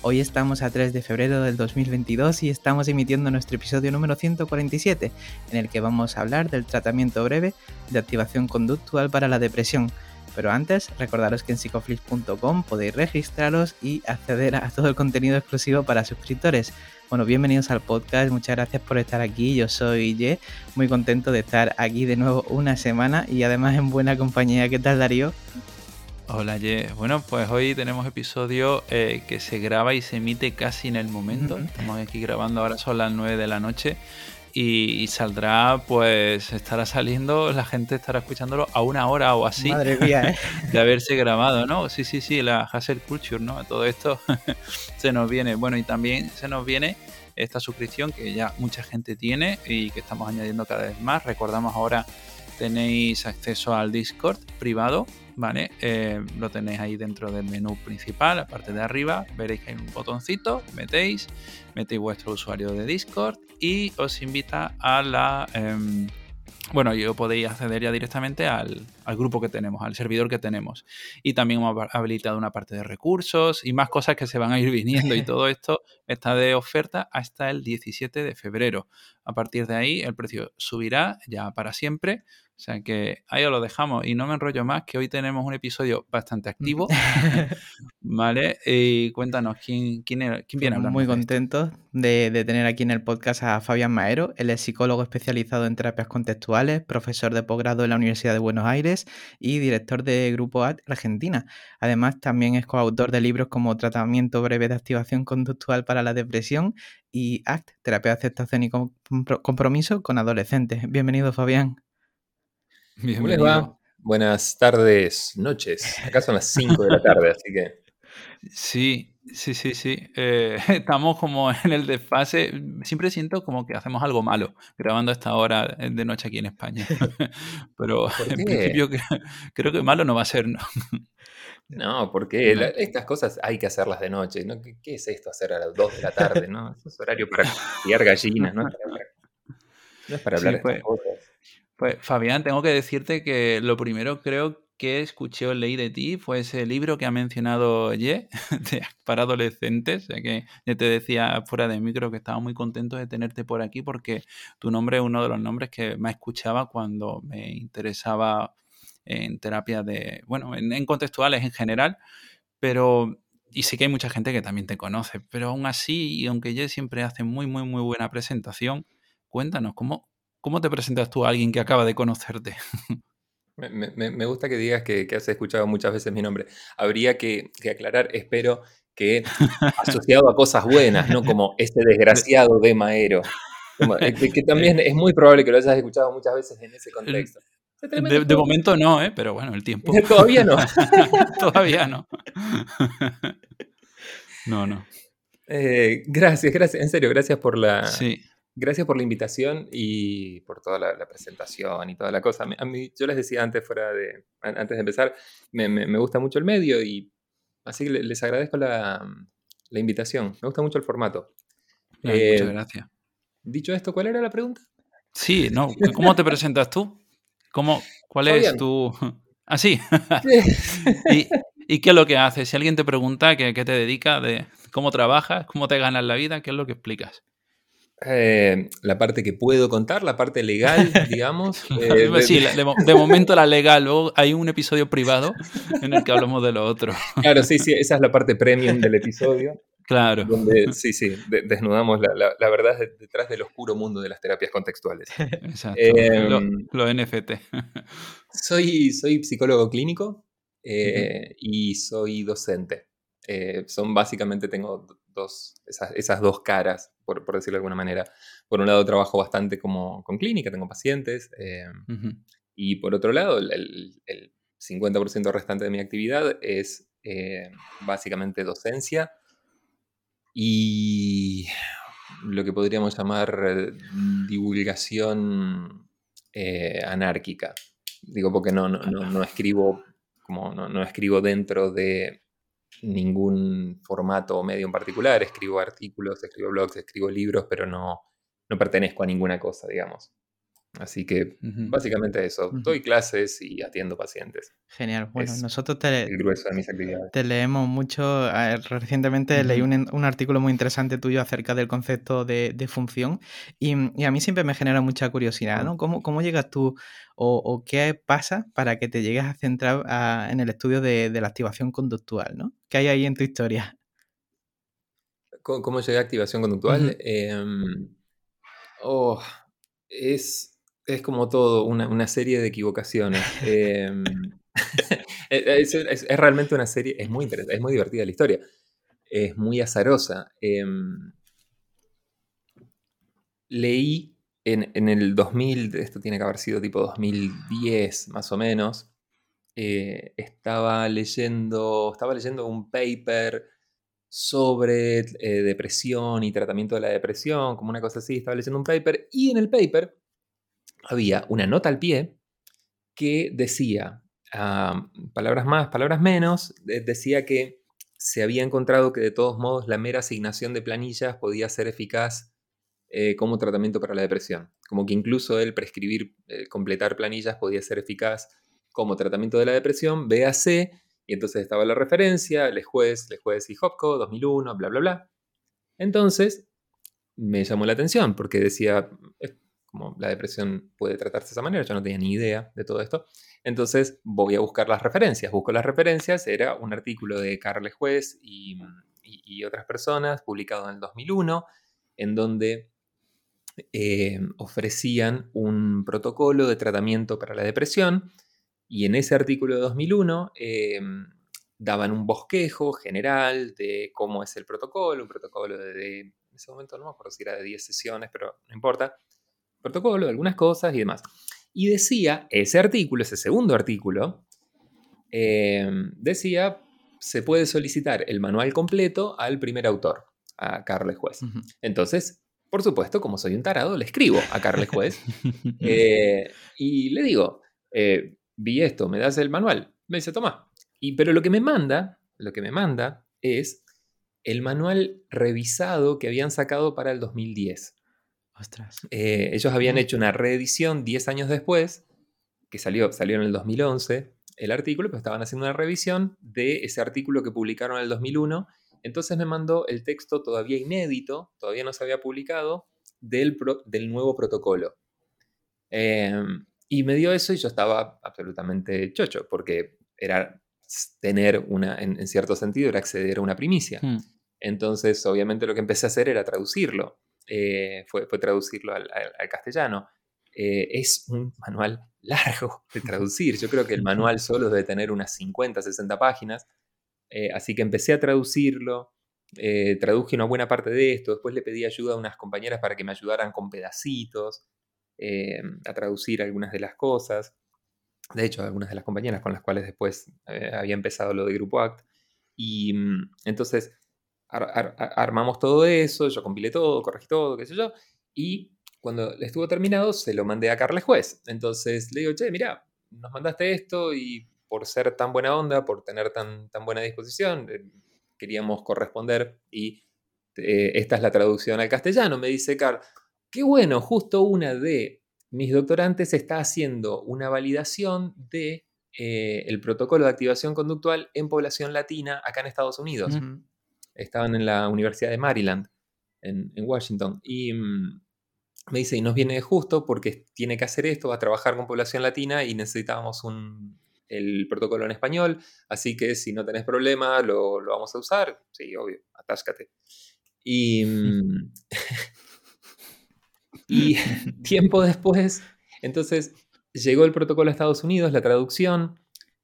Hoy estamos a 3 de febrero del 2022 y estamos emitiendo nuestro episodio número 147, en el que vamos a hablar del tratamiento breve de activación conductual para la depresión. Pero antes, recordaros que en psicoflix.com podéis registraros y acceder a todo el contenido exclusivo para suscriptores. Bueno, bienvenidos al podcast, muchas gracias por estar aquí. Yo soy Ye, muy contento de estar aquí de nuevo una semana y además en buena compañía. ¿Qué tal, Darío? Hola, Ye. Bueno, pues hoy tenemos episodio eh, que se graba y se emite casi en el momento. Estamos aquí grabando, ahora son las 9 de la noche y, saldrá, pues estará saliendo, la gente estará escuchándolo a una hora o así Madre mía, ¿eh? de haberse grabado, ¿no? Sí, sí, sí, la Hassel Culture, ¿no? Todo esto se nos viene. Bueno, y también se nos viene esta suscripción que ya mucha gente tiene y que estamos añadiendo cada vez más. Recordamos ahora tenéis acceso al Discord privado, ¿vale? Eh, lo tenéis ahí dentro del menú principal, la parte de arriba, veréis que hay un botoncito, metéis, metéis vuestro usuario de Discord y os invita a la... Em, bueno, yo podéis acceder ya directamente al, grupo que tenemos, al servidor que tenemos. Y también hemos habilitado una parte de recursos y más cosas que se van a ir viniendo y todo esto está de oferta hasta el 17 de febrero. A partir de ahí el precio subirá ya para siempre o sea que ahí os lo dejamos y no me enrollo más, que hoy tenemos un episodio bastante activo. ¿Vale? Y cuéntanos, ¿quién, quién, quién viene a hablar? Muy contento de, de, tener aquí en el podcast a Fabián Maero. Él es psicólogo especializado en terapias contextuales, profesor de posgrado en la Universidad de Buenos Aires y director de Grupo AT Argentina. Además, también es coautor de libros como Tratamiento breve de activación conductual para la depresión y ACT, terapia de aceptación y compromiso con adolescentes. Bienvenido, Fabián. Bienvenido. Buenas tardes, noches. Acá son las 5 de la tarde, así que. Sí, sí, sí, sí. Eh, estamos como en el desfase. Siempre siento como que hacemos algo malo grabando a esta hora de noche aquí en España. Pero en principio creo que malo no va a ser, ¿no? No, porque estas cosas hay que hacerlas de noche. ¿no? ¿Qué, es esto hacer a las 2 de la tarde? ¿no? es horario para criar gallinas, ¿no? No es para hablar de estas cosas. Pues Fabián, tengo que decirte que lo primero creo que escuché o leí de ti fue ese libro que ha mencionado Ye para adolescentes. Ya que te decía fuera de micro que estaba muy contento de tenerte por aquí porque tu nombre es uno de los nombres que más escuchaba cuando me interesaba en terapia de, bueno, en, contextuales en general, pero y sé que hay mucha gente que también te conoce, pero aún así, y aunque Ye siempre hace muy, muy, muy buena presentación, cuéntanos, ¿cómo, ¿Cómo te presentas tú a alguien que acaba de conocerte? Me, gusta que digas que, has escuchado muchas veces mi nombre. Habría que, aclarar, espero, que asociado a cosas buenas, no como este desgraciado de Maero. Eh, que, también es muy probable que lo hayas escuchado muchas veces en ese contexto. De, momento no, ¿eh? pero bueno, el tiempo. Todavía no. Todavía no. no, no. Eh, gracias, gracias, en serio, gracias por la, sí. Gracias por la invitación y por toda la, presentación y toda la cosa. A mí, yo les decía antes, fuera de, antes de empezar, me, gusta mucho el medio y así que les agradezco la, invitación. Me gusta mucho el formato. muchas eh, gracias. Dicho esto, ¿cuál era la pregunta? Sí, no. ¿Cómo te presentas tú? ¿Cómo, ¿Cuál es tu...? Ah, sí. ¿Y, qué es lo que haces? Si alguien te pregunta qué, qué te dedica, de cómo trabajas, cómo te ganas la vida, ¿qué es lo que explicas? Eh, la parte que puedo contar, la parte legal, digamos. Eh, sí, de, momento la legal. Luego hay un episodio privado en el que hablamos de lo otro. Claro, sí, sí, esa es la parte premium del episodio. Claro. Donde, sí, sí, desnudamos la, la, verdad detrás del oscuro mundo de las terapias contextuales. Exacto. Em, lo, NFT. Soy, soy psicólogo clínico eh, y soy docente. son básicamente, tengo esas, dos caras, por, decirlo de alguna manera. Por un lado trabajo bastante como, con clínica, tengo pacientes, eh, y por otro lado el, 50% restante de mi actividad es eh, básicamente docencia y lo que podríamos llamar eh, divulgación eh, anárquica. Digo, porque no, no, escribo como no, escribo dentro de ningún formato o medio en particular, escribo artículos, escribo blogs, escribo libros, pero no, no pertenezco a ninguna cosa, digamos. Así que básicamente eso, doy clases y atiendo pacientes. Genial, bueno, nosotros te, el grueso de mis actividades. te leemos mucho. Recientemente leí un, artículo muy interesante tuyo acerca del concepto de, función y, a mí siempre me genera mucha curiosidad, ¿no? ¿Cómo, cómo llegas tú o, qué pasa para que te llegues a centrar en el estudio de, la activación conductual, ¿no? ¿Qué hay ahí en tu historia? ¿Cómo, llegué a activación conductual? Em, oh, es es como todo, una, serie de equivocaciones. Em, e, es, realmente una serie, es muy interesante, es muy divertida la historia. Es muy azarosa. Em, leí en, el 2000, esto tiene que haber sido tipo 2010 más o menos, eh, estaba, leyendo, estaba leyendo un paper sobre eh, depresión y tratamiento de la depresión, como una cosa así, estaba leyendo un paper y en el paper había una nota al pie que decía, palabras más, palabras menos, decía que se había encontrado que de todos modos la mera asignación de planillas podía ser eficaz eh, como tratamiento para la depresión. Como que incluso el prescribir, eh, completar planillas podía ser eficaz como tratamiento de la depresión, BAC, y entonces estaba la referencia, el juez, el juez y Hopco, 2001, bla, bla, bla. Entonces, me llamó la atención porque decía, como la depresión puede tratarse de esa manera, yo no tenía ni idea de todo esto. Entonces voy a buscar las referencias. Busco las referencias, era un artículo de Carles Juez y, otras personas, publicado en el 2001, en donde eh, ofrecían un protocolo de tratamiento para la depresión. Y en ese artículo de 2001 eh, daban un bosquejo general de cómo es el protocolo, un protocolo de, en ese momento no me acuerdo si era de 10 sesiones, pero no importa protocolo, de algunas cosas y demás. Y decía, ese artículo, ese segundo artículo, eh, decía, se puede solicitar el manual completo al primer autor, a Carles Juez. Entonces, por supuesto, como soy un tarado, le escribo a Carles Juez eh, y le digo, eh, vi esto, ¿me das el manual? Me dice, toma. Y, pero lo que me manda, lo que me manda es el manual revisado que habían sacado para el 2010. Eh, ellos habían hecho una reedición 10 años después, que salió, salió en el 2011 el artículo, pero estaban haciendo una revisión de ese artículo que publicaron en el 2001. Entonces me mandó el texto todavía inédito, todavía no se había publicado, del, del nuevo protocolo. Em, y me dio eso y yo estaba absolutamente chocho, porque era tener una, en, cierto sentido, era acceder a una primicia. Hmm. Entonces, obviamente lo que empecé a hacer era traducirlo. Eh, fue, traducirlo al, castellano. Eh, es un manual largo de traducir. Yo creo que el manual solo debe tener unas 50, 60 páginas. Eh, así que empecé a traducirlo. traduje una buena parte de esto. Después le pedí ayuda a unas compañeras para que me ayudaran con pedacitos a traducir algunas de las cosas. De hecho, algunas de las compañeras con las cuales después había empezado lo de Grupo Act. Y entonces armamos todo eso, yo compilé todo, corregí todo, qué sé yo, y cuando estuvo terminado se lo mandé a Carles Juez. Entonces le digo, che, mira, nos mandaste esto y por ser tan buena onda, por tener tan, tan buena disposición, eh, queríamos corresponder y eh, esta es la traducción al castellano. Me dice Carl, qué bueno, justo una de mis doctorantes está haciendo una validación de eh, el protocolo de activación conductual en población latina acá en Estados Unidos estaban en la Universidad de Maryland, en, Washington, y mm, me dice, y nos viene justo porque tiene que hacer esto, va a trabajar con población latina y necesitábamos un, el protocolo en español, así que si no tenés problema, lo, vamos a usar. Sí, obvio, atáscate. Y, mm, y tiempo después, entonces llegó el protocolo a Estados Unidos, la traducción,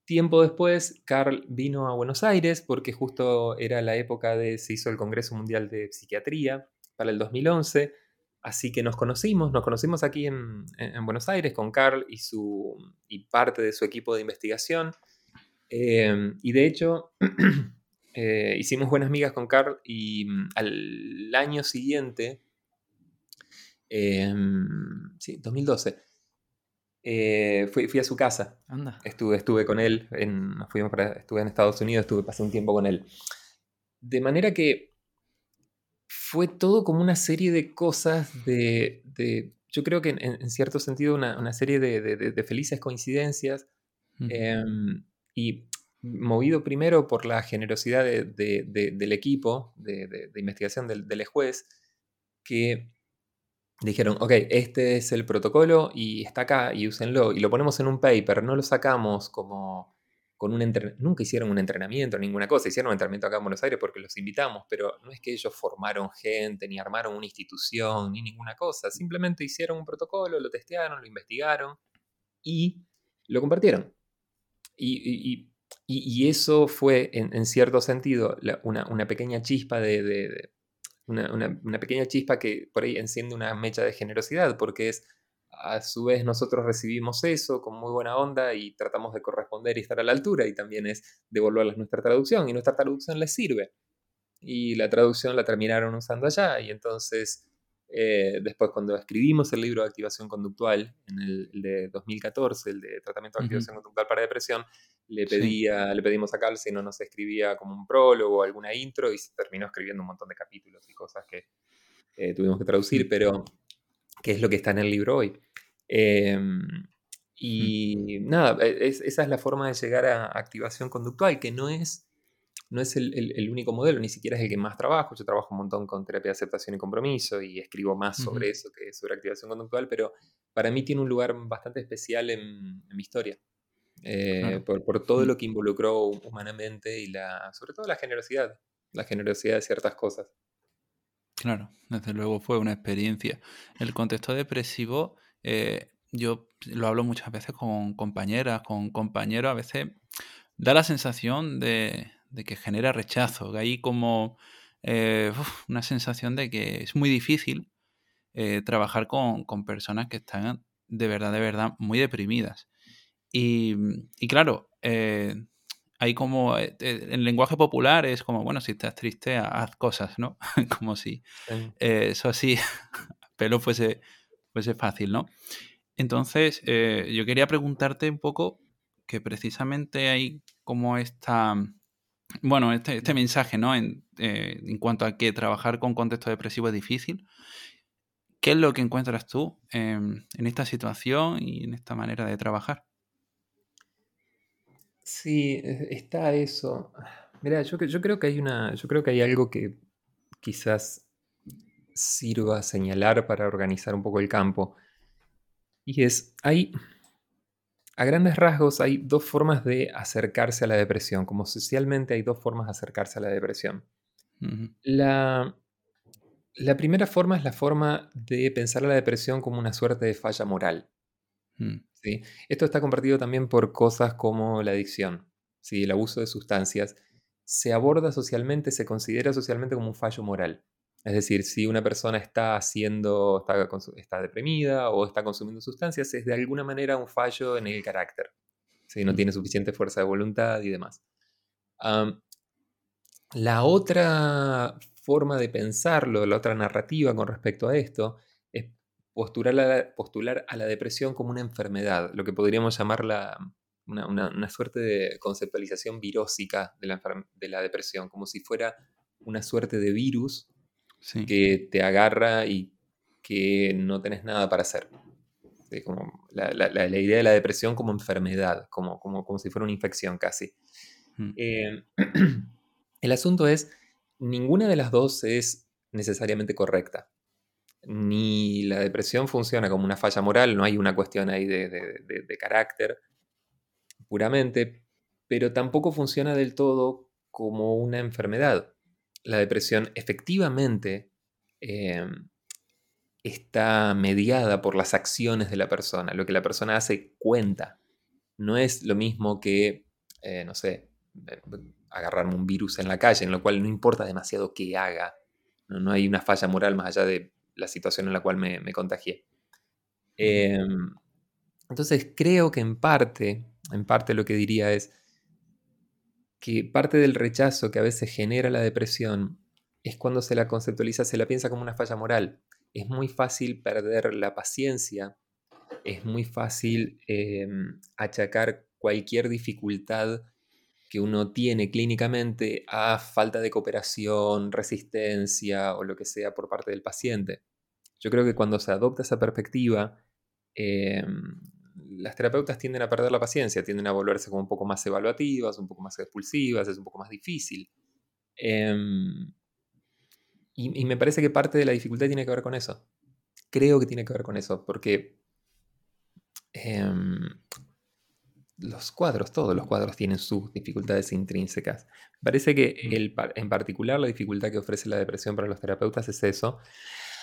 Tiempo después, Carl vino a Buenos Aires porque justo era la época de se hizo el Congreso Mundial de Psiquiatría para el 2011, así que nos conocimos, nos conocimos aquí en, Buenos Aires con Carl y, su, y parte de su equipo de investigación. Em, y de hecho, eh, hicimos buenas amigas con Carl y mm, al año siguiente Em, sí, 2012. Eh, fui, fui, a su casa. Estuve, estuve con él, en, fuimos para, estuve en Estados Unidos, estuve, pasé un tiempo con él. De manera que fue todo como una serie de cosas de, de yo creo que en, cierto sentido una, una serie de, de, felices coincidencias em, y movido primero por la generosidad del equipo de, investigación del, del juez, que dijeron, ok, este es el protocolo y está acá y úsenlo. Y lo ponemos en un paper, no lo sacamos como con un. Nunca hicieron un entrenamiento, ninguna cosa. Hicieron un entrenamiento acá en Buenos Aires porque los invitamos, pero no es que ellos formaron gente, ni armaron una institución, ni ninguna cosa. Simplemente hicieron un protocolo, lo testearon, lo investigaron y lo compartieron. Y, eso fue, en, cierto sentido, una, pequeña chispa de una, pequeña chispa que por ahí enciende una mecha de generosidad, porque es, a su vez nosotros recibimos eso con muy buena onda y tratamos de corresponder y estar a la altura, y también es devolverles nuestra traducción, y nuestra traducción les sirve. Y la traducción la terminaron usando allá, y entonces eh, después cuando escribimos el libro de activación conductual, en el, de 2014, el de tratamiento de activación conductual para depresión, le, pedía, le pedimos a Cal si no nos escribía como un prólogo o alguna intro y se terminó escribiendo un montón de capítulos y cosas que eh, tuvimos que traducir, pero que es lo que está en el libro hoy. Em, y nada, e, esa es la forma de llegar a activación conductual, que no es no es el, único modelo, ni siquiera es el que más trabajo. Yo trabajo un montón con terapia de aceptación y compromiso y escribo más sobre eso que sobre activación conductual, pero para mí tiene un lugar bastante especial en, mi historia. Eh, por, todo lo que involucró humanamente y la, sobre todo la generosidad, la generosidad de ciertas cosas. Claro, desde luego fue una experiencia. El contexto depresivo, eh, yo lo hablo muchas veces con compañeras, con compañeros, a veces da la sensación de, de que genera rechazo, que hay como eh, una sensación de que es muy difícil eh, trabajar con, personas que están de verdad, de verdad muy deprimidas. Y, claro, eh, hay como, el lenguaje popular es como, bueno, si estás triste, haz cosas, ¿no? como si eso así, pero fuese, fuese fácil, ¿no? Entonces, yo quería preguntarte un poco que precisamente hay como esta bueno, este, este mensaje, ¿no? En, eh, en, cuanto a que trabajar con contexto depresivo es difícil. ¿Qué es lo que encuentras tú en esta situación y en esta manera de trabajar? Sí, e, está eso. Mira, yo, yo creo que hay una. Yo creo que hay algo que quizás sirva a señalar para organizar un poco el campo. Y es. Hay a grandes rasgos hay dos formas de acercarse a la depresión, como socialmente hay dos formas de acercarse a la depresión. la, la, primera forma es la forma de pensar a la depresión como una suerte de falla moral. Mm. ¿sí? Esto está compartido también por cosas como la adicción, ¿sí? el abuso de sustancias. Se aborda socialmente, se considera socialmente como un fallo moral. Es decir, si una persona está haciendo, está, deprimida o está consumiendo sustancias, es de alguna manera un fallo en el carácter. Si no tiene suficiente fuerza de voluntad y demás. la otra forma de pensarlo, la otra narrativa con respecto a esto, es postular a la, postular a la depresión como una enfermedad, lo que podríamos llamar una, suerte de conceptualización virósica de la, de la depresión, como si fuera una suerte de virus que te agarra y que no tenés nada para hacer. como la, idea de la depresión como enfermedad, como, como, como si fuera una infección casi. Mm. Eh, el asunto es, ninguna de las dos es necesariamente correcta. Ni la depresión funciona como una falla moral, no hay una cuestión ahí de, de carácter puramente, pero tampoco funciona del todo como una enfermedad la depresión efectivamente em, está mediada por las acciones de la persona. Lo que la persona hace cuenta. No es lo mismo que, eh, no sé, eh, agarrarme un virus en la calle, en lo cual no importa demasiado qué haga. No, hay una falla moral más allá de la situación en la cual me, contagié. Em, entonces creo que en parte, en parte lo que diría es, que parte del rechazo que a veces genera la depresión es cuando se la conceptualiza, se la piensa como una falla moral. es muy fácil perder la paciencia, es muy fácil em, achacar cualquier dificultad que uno tiene clínicamente a falta de cooperación, resistencia o lo que sea por parte del paciente. Yo creo que cuando se adopta esa perspectiva, em, las terapeutas tienden a perder la paciencia, tienden a volverse como un poco más evaluativas, un poco más expulsivas, es un poco más difícil. Em, y, me parece que parte de la dificultad tiene que ver con eso. Creo que tiene que ver con eso, porque em, los cuadros, todos los cuadros tienen sus dificultades intrínsecas. Parece que mm. el, en particular la dificultad que ofrece la depresión para los terapeutas es eso.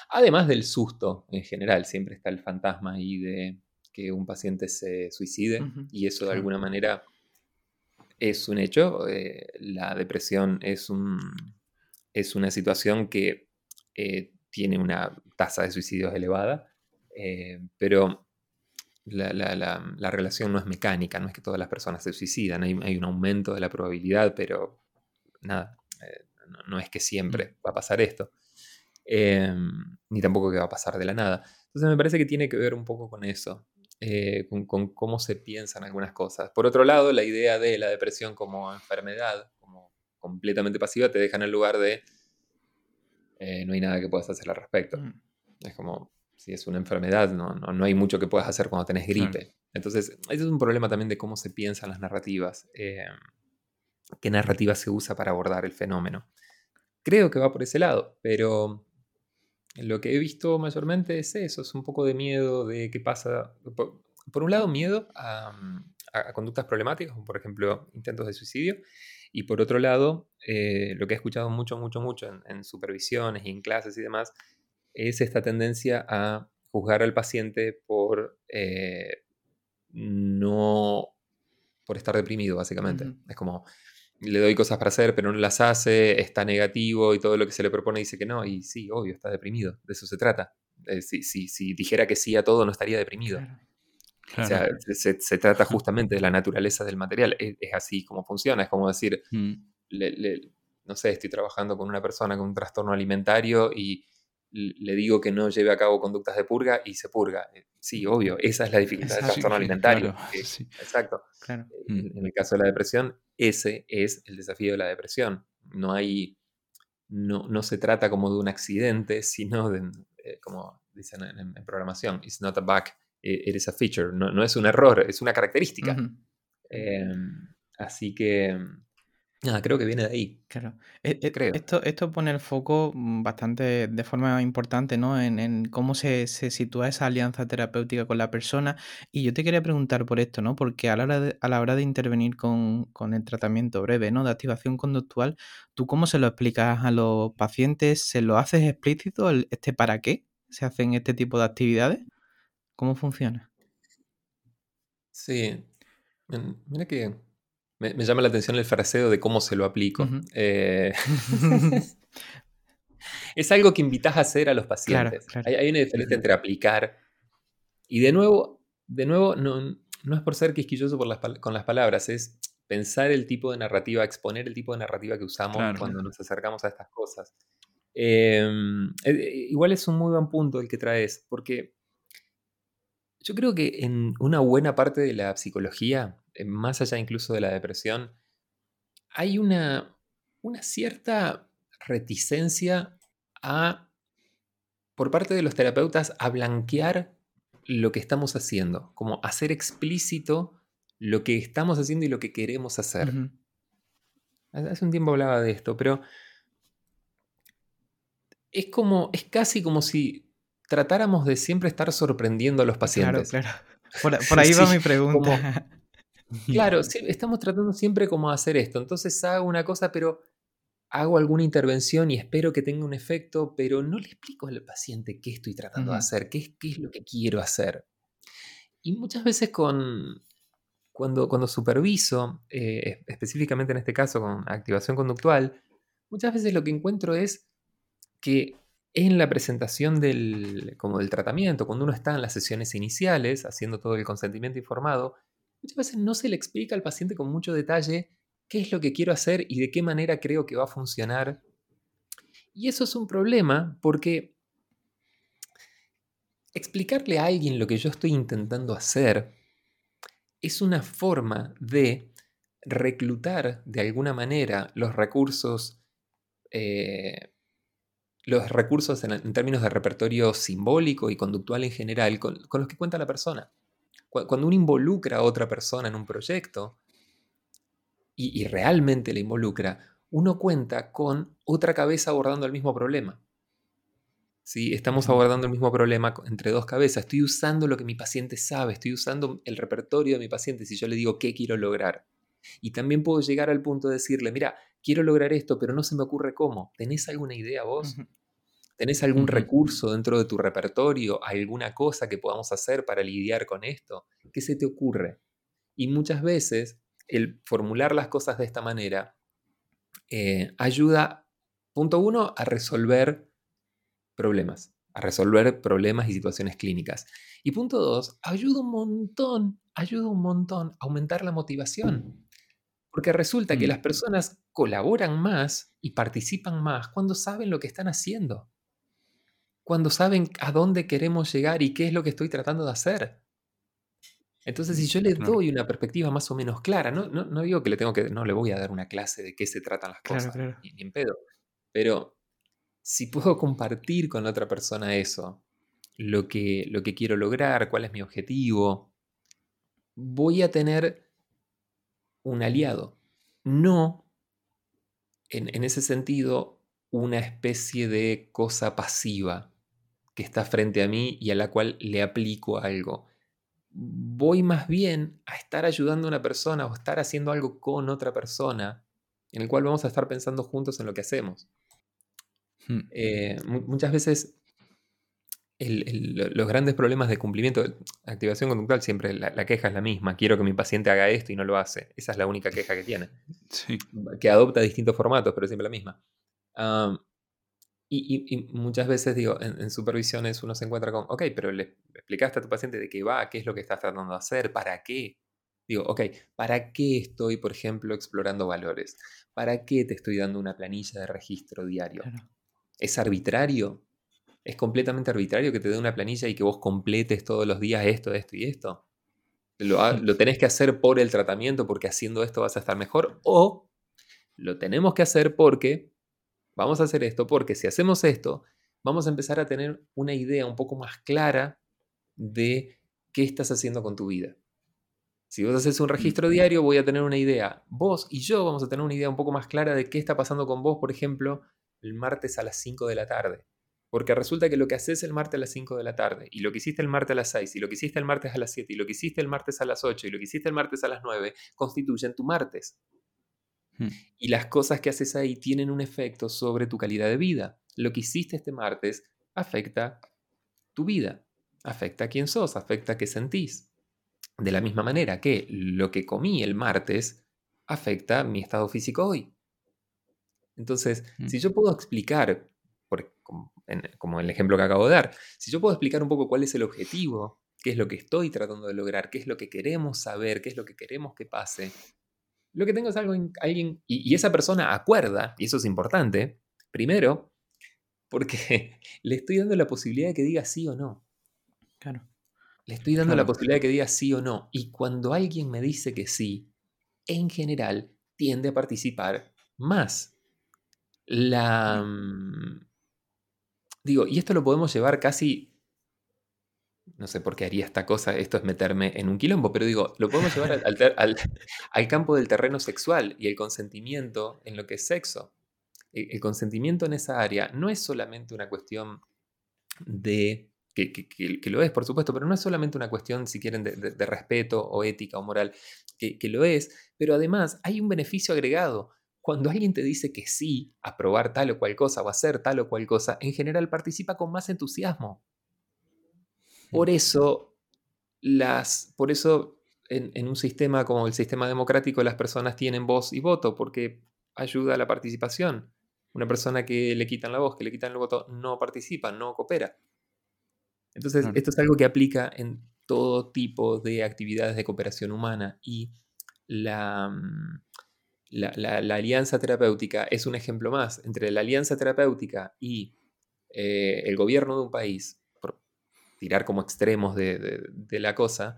Además del susto en general, siempre está el fantasma ahí de que un paciente se suicide y eso de alguna manera es un hecho. Eh, la depresión es, un, es una situación que eh, tiene una tasa de suicidios elevada, eh, pero la, relación no es mecánica, no es que todas las personas se suicidan, hay, un aumento de la probabilidad, pero nada, no, es que siempre mm. va a pasar esto, ni tampoco que va a pasar de la nada. Entonces me parece que tiene que ver un poco con eso. Eh, con, cómo se piensan algunas cosas. Por otro lado, la idea de la depresión como enfermedad, como completamente pasiva, te deja en el lugar de eh, no hay nada que puedas hacer al respecto. Mm. Es como, si es una enfermedad, no, no, hay mucho que puedas hacer cuando tenés gripe. Entonces, ese es un problema también de cómo se piensan las narrativas. Eh, qué narrativa se usa para abordar el fenómeno. Creo que va por ese lado, pero lo que he visto mayormente es eso, es un poco de miedo de qué pasa. Por, un lado, miedo mm, a, conductas problemáticas, como por ejemplo intentos de suicidio, y por otro lado, eh, lo que he escuchado mucho, mucho, mucho en, supervisiones y en clases y demás, es esta tendencia a juzgar al paciente por eh, no por estar deprimido, básicamente. Es como, le doy cosas para hacer, pero no las hace, está negativo y todo lo que se le propone dice que no. Y sí, obvio, está deprimido. De eso se trata. Eh, si, dijera que sí a todo, no estaría deprimido. O sea, se, trata justamente de la naturaleza del material. Es, así como funciona. Es como decir, mm. no sé, estoy trabajando con una persona con un trastorno alimentario y le digo que no lleve a cabo conductas de purga y se purga. Eh, sí, obvio, esa es la dificultad del trastorno alimentario. Exacto. En, el caso de la depresión, ese es el desafío de la depresión. No hay, no, no se trata como de un accidente, sino de, eh, como dicen en, programación, it's not a bug, it is a feature. No, no es un error, es una característica. Em, así que Nada, creo que viene de ahí. Claro. E, e, creo. Esto, esto pone el foco mm, bastante de forma importante, ¿no? En, cómo se, sitúa esa alianza terapéutica con la persona. Y yo te quería preguntar por esto, ¿no? Porque a la hora de, a la hora de intervenir con, el tratamiento breve, ¿no? De activación conductual, ¿tú cómo se lo explicas a los pacientes? ¿Se lo haces explícito este para qué se hacen este tipo de actividades? ¿Cómo funciona? Sí. Mira que me, llama la atención el fraseo de cómo se lo aplico. Eh, es algo que invitas a hacer a los pacientes. Hay, una diferencia entre aplicar y de nuevo, de nuevo no, no es por ser quisquilloso con las palabras, es pensar el tipo de narrativa, exponer el tipo de narrativa que usamos cuando nos acercamos a estas cosas. Em, eh, eh, igual es un muy buen punto el que traes, porque yo creo que en una buena parte de la psicología más allá incluso de la depresión, hay una, una cierta reticencia a, por parte de los terapeutas, a blanquear lo que estamos haciendo, como hacer explícito lo que estamos haciendo y lo que queremos hacer. Hace un tiempo hablaba de esto, pero es como, es casi como si tratáramos de siempre estar sorprendiendo a los pacientes. Claro, claro. Por, ahí va mi pregunta. Claro, estamos tratando siempre como hacer esto. Entonces hago una cosa, pero hago alguna intervención y espero que tenga un efecto, pero no le explico al paciente qué estoy tratando de hacer, qué es, qué es, lo que quiero hacer. Y muchas veces con, cuando, cuando superviso, eh, específicamente en este caso con activación conductual, muchas veces lo que encuentro es que en la presentación del, como del tratamiento, cuando uno está en las sesiones iniciales, haciendo todo el consentimiento informado, muchas veces no se le explica al paciente con mucho detalle qué es lo que quiero hacer y de qué manera creo que va a funcionar. Y eso es un problema porque explicarle a alguien lo que yo estoy intentando hacer es una forma de reclutar de alguna manera los recursos, eh, los recursos en, términos de repertorio simbólico y conductual en general con, los que cuenta la persona. Cuando uno involucra a otra persona en un proyecto y, y realmente le involucra, uno cuenta con otra cabeza abordando el mismo problema. ¿sí? Estamos abordando el mismo problema entre dos cabezas. Estoy usando lo que mi paciente sabe, estoy usando el repertorio de mi paciente si yo le digo qué quiero lograr. Y también puedo llegar al punto de decirle, mira, quiero lograr esto, pero no se me ocurre cómo. ¿Tenés alguna idea vos? ¿Tenés algún recurso dentro de tu repertorio, alguna cosa que podamos hacer para lidiar con esto? ¿Qué se te ocurre? Y muchas veces el formular las cosas de esta manera eh, ayuda, punto uno, a resolver problemas, a resolver problemas y situaciones clínicas. Y punto dos, ayuda un montón, ayuda un montón a aumentar la motivación. Porque resulta que las mm. personas colaboran más y participan más cuando saben lo que están haciendo. Cuando saben a dónde queremos llegar y qué es lo que estoy tratando de hacer. Entonces, si yo le doy una perspectiva más o menos clara, no, no, digo que le tengo que, no le voy a dar una clase de qué se tratan las cosas, Ni, ni, en pedo, pero si puedo compartir con otra persona eso, lo que, lo que quiero lograr, cuál es mi objetivo, voy a tener un aliado. No, en, en ese sentido, una especie de cosa pasiva que está frente a mí y a la cual le aplico algo. Voy más bien a estar ayudando a una persona o estar haciendo algo con otra persona en el cual vamos a estar pensando juntos en lo que hacemos. Hmm. Eh, muchas veces los grandes problemas de cumplimiento, activación conductual, siempre la, queja es la misma. Quiero que mi paciente haga esto y no lo hace. Esa es la única queja que tiene. Que adopta distintos formatos, pero siempre la misma. Y, muchas veces, digo, en, supervisiones uno se encuentra con, ok, pero le, explicaste a tu paciente de qué va, qué es lo que estás tratando de hacer, para qué. Digo, ok, ¿para qué estoy, por ejemplo, explorando valores? ¿Para qué te estoy dando una planilla de registro diario? ¿Es arbitrario? ¿Es completamente arbitrario que te dé una planilla y que vos completes todos los días esto, esto y esto? ¿Lo, lo tenés que hacer por el tratamiento porque haciendo esto vas a estar mejor? ¿O lo tenemos que hacer porque vamos a hacer esto porque si hacemos esto, vamos a empezar a tener una idea un poco más clara de qué estás haciendo con tu vida? Si vos haces un registro diario, voy a tener una idea. Vos y yo vamos a tener una idea un poco más clara de qué está pasando con vos, por ejemplo, el martes a las 5 de la tarde. Porque resulta que lo que haces el martes a las 5 de la tarde, y lo que hiciste el martes a las 6, y lo que hiciste el martes a las 7, y lo que hiciste el martes a las 8, y lo que hiciste el martes a las 9, constituyen tu martes. Hmm. Y las cosas que haces ahí tienen un efecto sobre tu calidad de vida. Lo que hiciste este martes afecta tu vida, afecta a quién sos, afecta a qué sentís. De la misma manera que lo que comí el martes afecta mi estado físico hoy. Entonces, mm. si yo puedo explicar, como, el ejemplo que acabo de dar, si yo puedo explicar un poco cuál es el objetivo, qué es lo que estoy tratando de lograr, qué es lo que queremos saber, qué es lo que queremos que pase, lo que tengo es algo, alguien, y, esa persona acuerda, y eso es importante, primero, porque le estoy dando la posibilidad de que diga sí o no. Claro. Le estoy dando la posibilidad de que diga sí o no. Y cuando alguien me dice que sí, en general tiende a participar más. La... Mm, digo, y esto lo podemos llevar casi... No sé por qué haría esta cosa, esto es meterme en un quilombo, pero digo, lo podemos llevar al, campo del terreno sexual y el consentimiento en lo que es sexo. El, consentimiento en esa área no es solamente una cuestión de que, que, lo es, por supuesto, pero no es solamente una cuestión, si quieren, de, respeto o ética o moral, que, lo es, pero además hay un beneficio agregado. Cuando alguien te dice que sí a probar tal o cual cosa o hacer tal o cual cosa, en general participa con más entusiasmo. Por eso, las, por eso en, un sistema como el sistema democrático las personas tienen voz y voto, porque ayuda a la participación. Una persona que le quitan la voz, que le quitan el voto, no participa, no coopera. Entonces, esto es algo que aplica en todo tipo de actividades de cooperación humana y la, mm, la, alianza terapéutica es un ejemplo más. Entre la alianza terapéutica y eh, el gobierno de un país, tirar como extremos de, la cosa,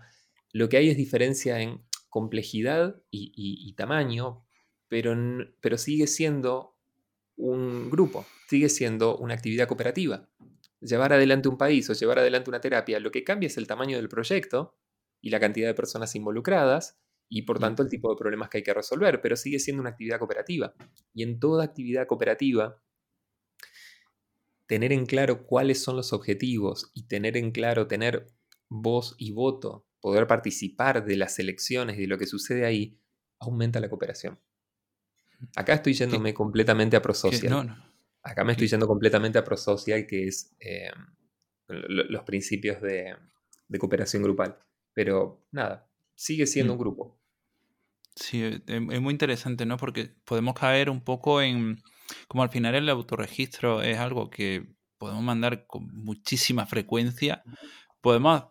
lo que hay es diferencia en complejidad y, tamaño, pero, pero sigue siendo un grupo, sigue siendo una actividad cooperativa. Llevar adelante un país o llevar adelante una terapia, lo que cambia es el tamaño del proyecto y la cantidad de personas involucradas y por tanto el tipo de problemas que hay que resolver, pero sigue siendo una actividad cooperativa. Y en toda actividad cooperativa tener en claro cuáles son los objetivos y tener en claro, tener voz y voto, poder participar de las elecciones y de lo que sucede ahí, aumenta la cooperación. Acá estoy yéndome completamente a prosocial. Acá me estoy yendo completamente a prosocial, que es eh, los principios de, cooperación grupal. Pero nada, sigue siendo mm. un grupo. Sí, es muy interesante, ¿no? Porque podemos caer un poco en, como al final el autorregistro es algo que podemos mandar con muchísima frecuencia, podemos,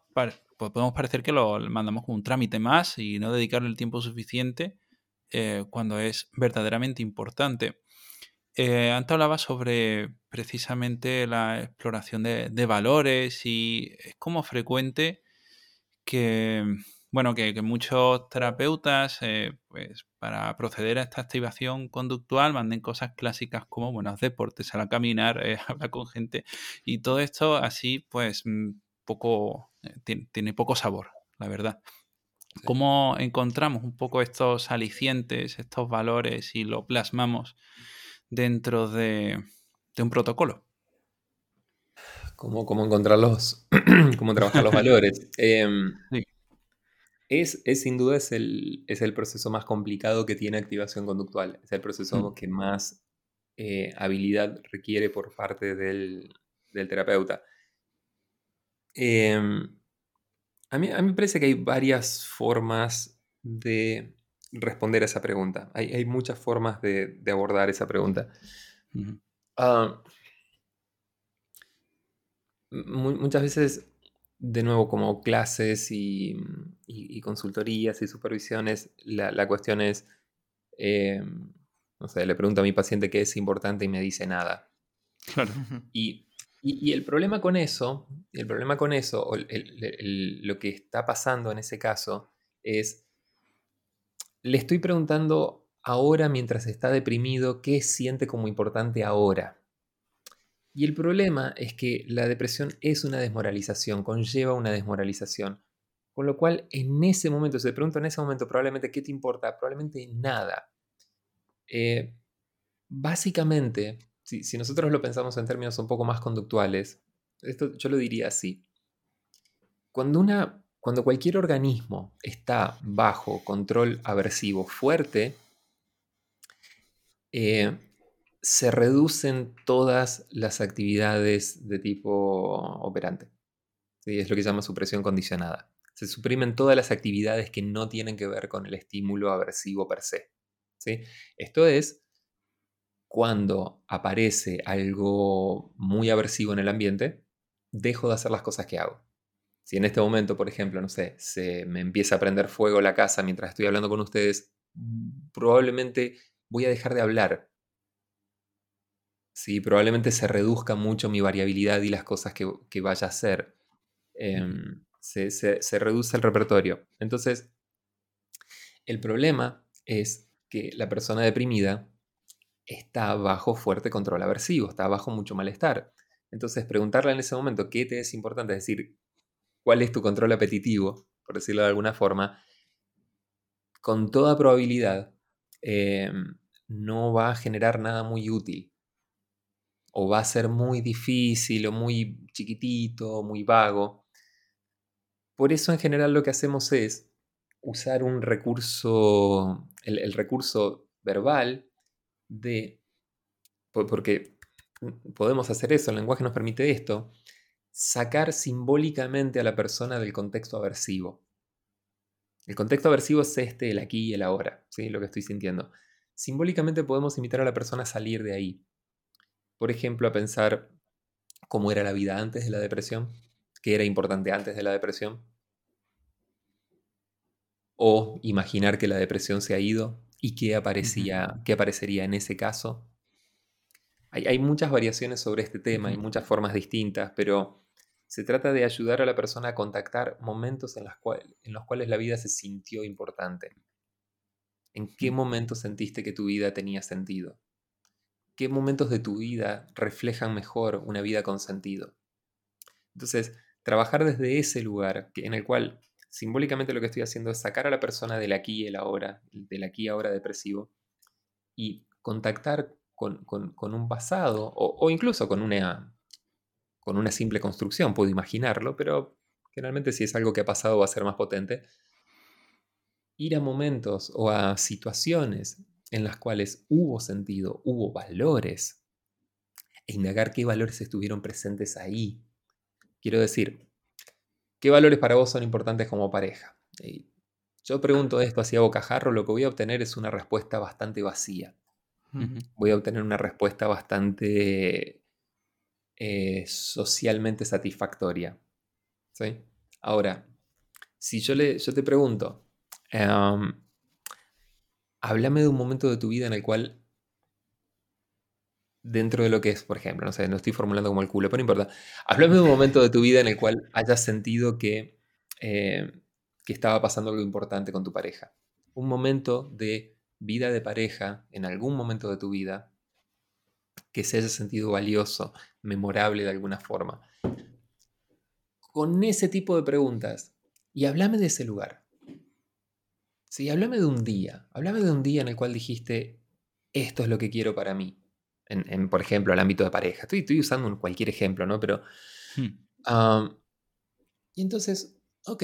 podemos parecer que lo mandamos con un trámite más y no dedicarle el tiempo suficiente eh, cuando es verdaderamente importante. Eh, antes hablaba sobre precisamente la exploración de, de valores y es como frecuente que bueno, que, muchos terapeutas, eh, pues para proceder a esta activación conductual, manden cosas clásicas como, bueno, deportes, a caminar, eh, hablar con gente, y todo esto así, pues, mm, poco, eh, tiene, poco sabor, la verdad. ¿Cómo encontramos un poco estos alicientes, estos valores y lo plasmamos dentro de, un protocolo? ¿Cómo, cómo encontrarlos? ¿Cómo trabajar los valores? Em, sí. Es, sin duda es el, es el, proceso más complicado que tiene activación conductual. Es el proceso mm. que más eh, habilidad requiere por parte del, terapeuta. Em, a, mí, me parece que hay varias formas de responder a esa pregunta. Hay, muchas formas de, abordar esa pregunta. Ah, muchas veces de nuevo, como clases y, consultorías y supervisiones, la, cuestión es, eh, no sé, le pregunto a mi paciente qué es importante y me dice nada. Claro. Y, el problema con eso, el problema con eso, lo que está pasando en ese caso, es, le estoy preguntando ahora mientras está deprimido qué siente como importante ahora. Y el problema es que la depresión es una desmoralización, conlleva una desmoralización. Con lo cual, en ese momento, se te pregunto en ese momento, probablemente, ¿qué te importa? Probablemente nada. Eh, básicamente, si, nosotros lo pensamos en términos un poco más conductuales, esto yo lo diría así. Cuando, una, cuando cualquier organismo está bajo control aversivo fuerte, eh, se reducen todas las actividades de tipo operante. Es lo que se llama supresión condicionada. Se suprimen todas las actividades que no tienen que ver con el estímulo aversivo per se. ¿sí? Esto es cuando aparece algo muy aversivo en el ambiente, dejo de hacer las cosas que hago. Si en este momento, por ejemplo, no sé, se me empieza a prender fuego la casa mientras estoy hablando con ustedes, probablemente voy a dejar de hablar ¿sí? probablemente se reduzca mucho mi variabilidad y las cosas que, vaya a hacer. Em, se, reduce el repertorio. Entonces, el problema es que la persona deprimida está bajo fuerte control aversivo, está bajo mucho malestar. Entonces, preguntarle en ese momento qué te es importante, es decir, cuál es tu control apetitivo, por decirlo de alguna forma, con toda probabilidad em, no va a generar nada muy útil o va a ser muy difícil o muy chiquitito, muy vago. Por eso en general lo que hacemos es usar un recurso, el, recurso verbal de, porque podemos hacer eso, el lenguaje nos permite esto, sacar simbólicamente a la persona del contexto aversivo. El contexto aversivo es este, el aquí y el ahora, ¿sí? lo que estoy sintiendo. Simbólicamente podemos invitar a la persona a salir de ahí por ejemplo, a pensar cómo era la vida antes de la depresión, qué era importante antes de la depresión, o imaginar que la depresión se ha ido y qué, aparecía, qué aparecería en ese caso. Hay, muchas variaciones sobre este tema, hay muchas formas distintas, pero Se trata de ayudar a la persona a contactar momentos en, en los cuales la vida se sintió importante. ¿En qué momento sentiste que tu vida tenía sentido? ¿Qué momentos de tu vida reflejan mejor una vida con sentido? Entonces, trabajar desde ese lugar en el cual simbólicamente lo que estoy haciendo es sacar a la persona del aquí y el ahora, del aquí y ahora depresivo, y contactar con, un pasado o, o incluso con una, con una simple construcción, puedo imaginarlo, pero generalmente si es algo que ha pasado va a ser más potente, ir a momentos o a situaciones en las cuales hubo sentido, hubo valores, e indagar qué valores estuvieron presentes ahí. Quiero decir, ¿qué valores para vos son importantes como pareja? Y yo pregunto esto hacia bocajarro, lo que voy a obtener es una respuesta bastante vacía. Voy a obtener una respuesta bastante eh, socialmente satisfactoria. ¿sí? Ahora, si yo, le, yo te pregunto, em, háblame de un momento de tu vida en el cual, dentro de lo que es, por ejemplo, no sé, no estoy formulando como el culo, pero no importa, háblame de un momento de tu vida en el cual hayas sentido que, eh, que estaba pasando algo importante con tu pareja. Un momento de vida de pareja, en algún momento de tu vida, que se haya sentido valioso, memorable de alguna forma. Con ese tipo de preguntas, y háblame de ese lugar. Sí, háblame de un día. Háblame de un día en el cual dijiste, esto es lo que quiero para mí. En, en, por ejemplo, el ámbito de pareja. Estoy, estoy usando un- cualquier ejemplo, ¿no? Pero. Hmm. y entonces, ok,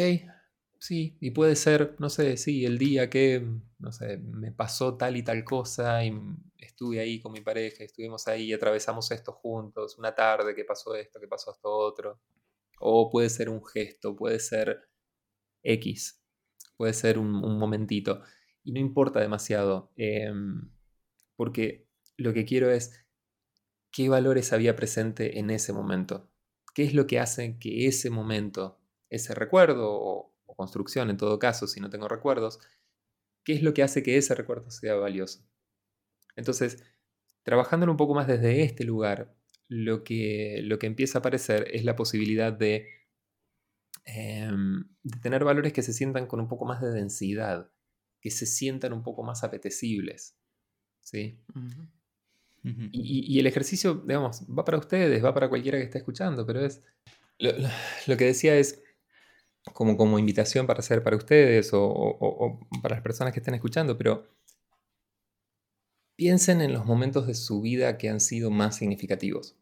sí, y puede ser, no sé, sí, el día que, no sé, me pasó tal y tal cosa y estuve ahí con mi pareja, estuvimos ahí y atravesamos esto juntos, una tarde que pasó esto, que pasó esto otro. O puede ser un gesto, puede ser X, puede ser un, momentito. Y no importa demasiado, em, porque lo que quiero es qué valores había presente en ese momento. ¿Qué es lo que hace que ese momento, ese recuerdo o, o construcción en todo caso, si no tengo recuerdos, qué es lo que hace que ese recuerdo sea valioso? Entonces, trabajándolo un poco más desde este lugar, lo que, lo que empieza a aparecer es la posibilidad de, em, de tener valores que se sientan con un poco más de densidad, que se sientan un poco más apetecibles. ¿sí? Y, y- y el ejercicio, digamos, va para ustedes, va para cualquiera que esté escuchando, pero es. Lo, lo- lo que decía es como, como invitación para hacer para ustedes o- o para las personas que estén escuchando, pero piensen en los momentos de su vida que han sido más significativos.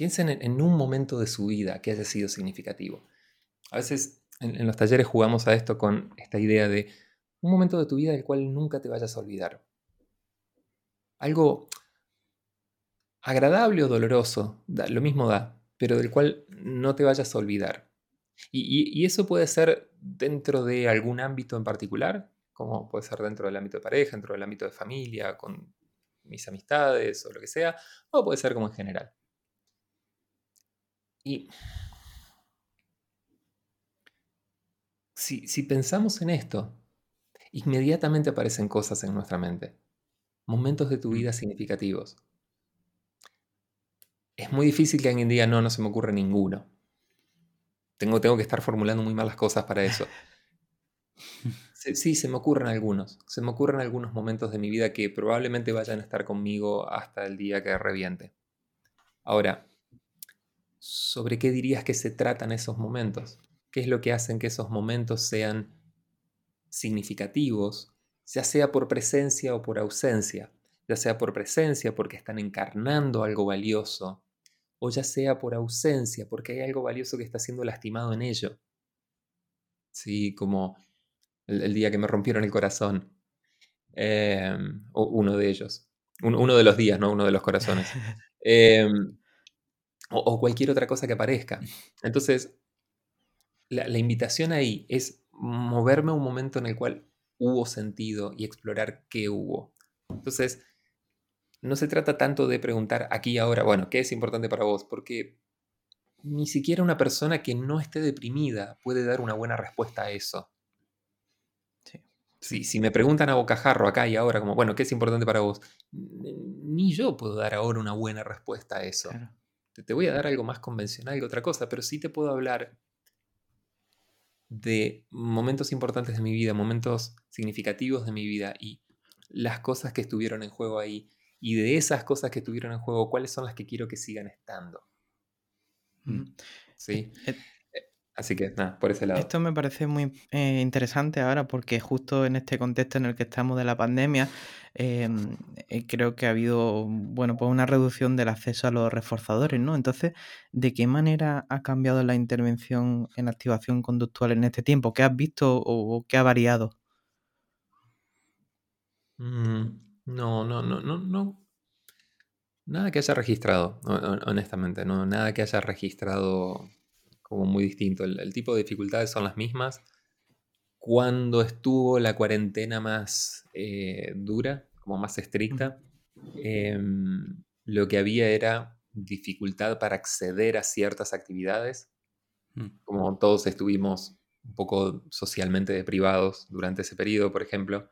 Piensen en, un momento de su vida que haya sido significativo. A veces en, los talleres jugamos a esto con esta idea de un momento de tu vida del cual nunca te vayas a olvidar. Algo agradable o doloroso, da- lo mismo da, pero del cual no te vayas a olvidar. Y- y eso puede ser dentro de algún ámbito en particular, como puede ser dentro del ámbito de pareja, dentro del ámbito de familia, con mis amistades o lo que sea, o puede ser como en general. Y si, si pensamos en esto, inmediatamente aparecen cosas en nuestra mente, momentos de tu vida significativos. Es muy difícil que alguien diga, no, no se me ocurre ninguno. Tengo, tengo que estar formulando muy mal las cosas para eso. Sí, sí, se me ocurren algunos. Se me ocurren algunos momentos de mi vida que probablemente vayan a estar conmigo hasta el día que reviente. Ahora, ¿sobre qué dirías que se tratan esos momentos? ¿Qué es lo que hacen que esos momentos sean significativos, ya sea por presencia o por ausencia? Ya sea por presencia porque están encarnando algo valioso, o ya sea por ausencia porque hay algo valioso que está siendo lastimado en ello. Sí, como el, el día que me rompieron el corazón. Eh, o uno de ellos. Un- uno de los días, no uno de los corazones. Eh, o, o cualquier otra cosa que aparezca. Entonces, la, la invitación ahí es moverme a un momento en el cual hubo sentido y explorar qué hubo. Entonces, no se trata tanto de preguntar aquí y ahora, bueno, ¿qué es importante para vos? Porque ni siquiera una persona que no esté deprimida puede dar una buena respuesta a eso. Sí. Si, si me preguntan a bocajarro acá y ahora, como, bueno, ¿qué es importante para vos? Ni yo puedo dar ahora una buena respuesta a eso. Claro. Te voy a dar algo más convencional que otra cosa, pero sí te puedo hablar de momentos importantes de mi vida, momentos significativos de mi vida y las cosas que estuvieron en juego ahí. Y de esas cosas que estuvieron en juego, ¿cuáles son las que quiero que sigan estando? Sí. Eh, Así que nada, por ese lado. Esto me parece muy eh, interesante ahora porque justo en este contexto en el que estamos de la pandemia, em, eh, creo que ha habido, bueno, pues una reducción del acceso a los reforzadores, ¿no? Entonces, ¿de qué manera ha cambiado la intervención en activación conductual en este tiempo? ¿Qué has visto o, qué ha variado? Mm, no, no, no, no, no. Nada que haya registrado, honestamente, no, nada que haya registrado como muy distinto. El, tipo de dificultades son las mismas. Cuando estuvo la cuarentena más eh, dura, como más estricta, em, lo que había era dificultad para acceder a ciertas actividades. Mm. Como todos estuvimos un poco socialmente deprivados durante ese periodo, por ejemplo,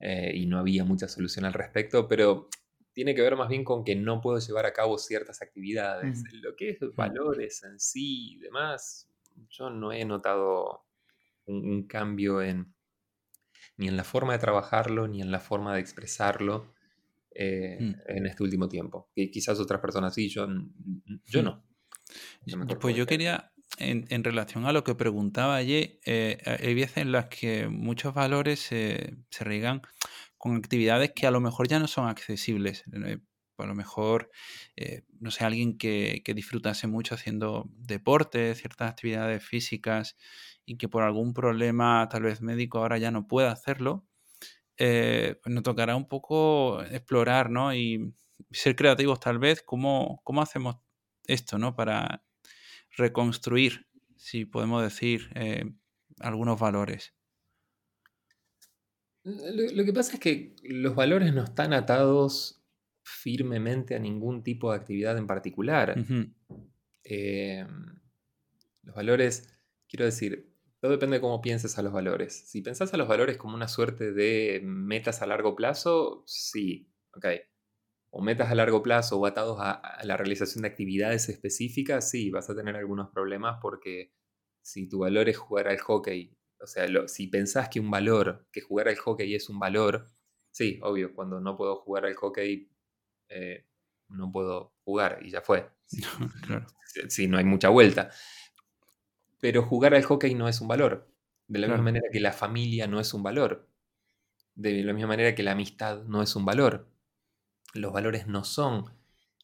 eh, y no había mucha solución al respecto, pero tiene que ver más bien con que no puedo llevar a cabo ciertas actividades. Lo que es valores en sí y demás, yo no he notado un, cambio en ni en la forma de trabajarlo, ni en la forma de expresarlo eh, mm. en este último tiempo. Y quizás otras personas sí, yo, yo no. pues yo quería, en, relación a lo que preguntaba ayer, eh, hay veces en las que muchos valores se riegan con actividades que a lo mejor ya no son accesibles. Eh, a lo mejor, eh, no sé, alguien que, disfrutase mucho haciendo deporte, ciertas actividades físicas y que por algún problema tal vez médico ahora ya no pueda hacerlo, eh, pues nos tocará un poco explorar, ¿no? Y ser creativos tal vez, cómo, cómo hacemos esto, ¿no? Para reconstruir, si podemos decir, algunos valores. Lo, que pasa es que los valores no están atados firmemente a ningún tipo de actividad en particular. Em, los valores, quiero decir, todo depende de cómo pienses a los valores. Si pensás a los valores como una suerte de metas a largo plazo, sí, ok. O metas a largo plazo o atados a, a la realización de actividades específicas, sí, vas a tener algunos problemas porque si tu valor es jugar al hockey o sea, si pensás que un valor, que jugar al hockey es un valor, sí, obvio, cuando no puedo jugar al hockey, eh, no puedo jugar y ya fue. Si, no hay mucha vuelta. Pero jugar al hockey no es un valor. De la misma manera que la familia no es un valor. De la misma manera que la amistad no es un valor. Los valores no son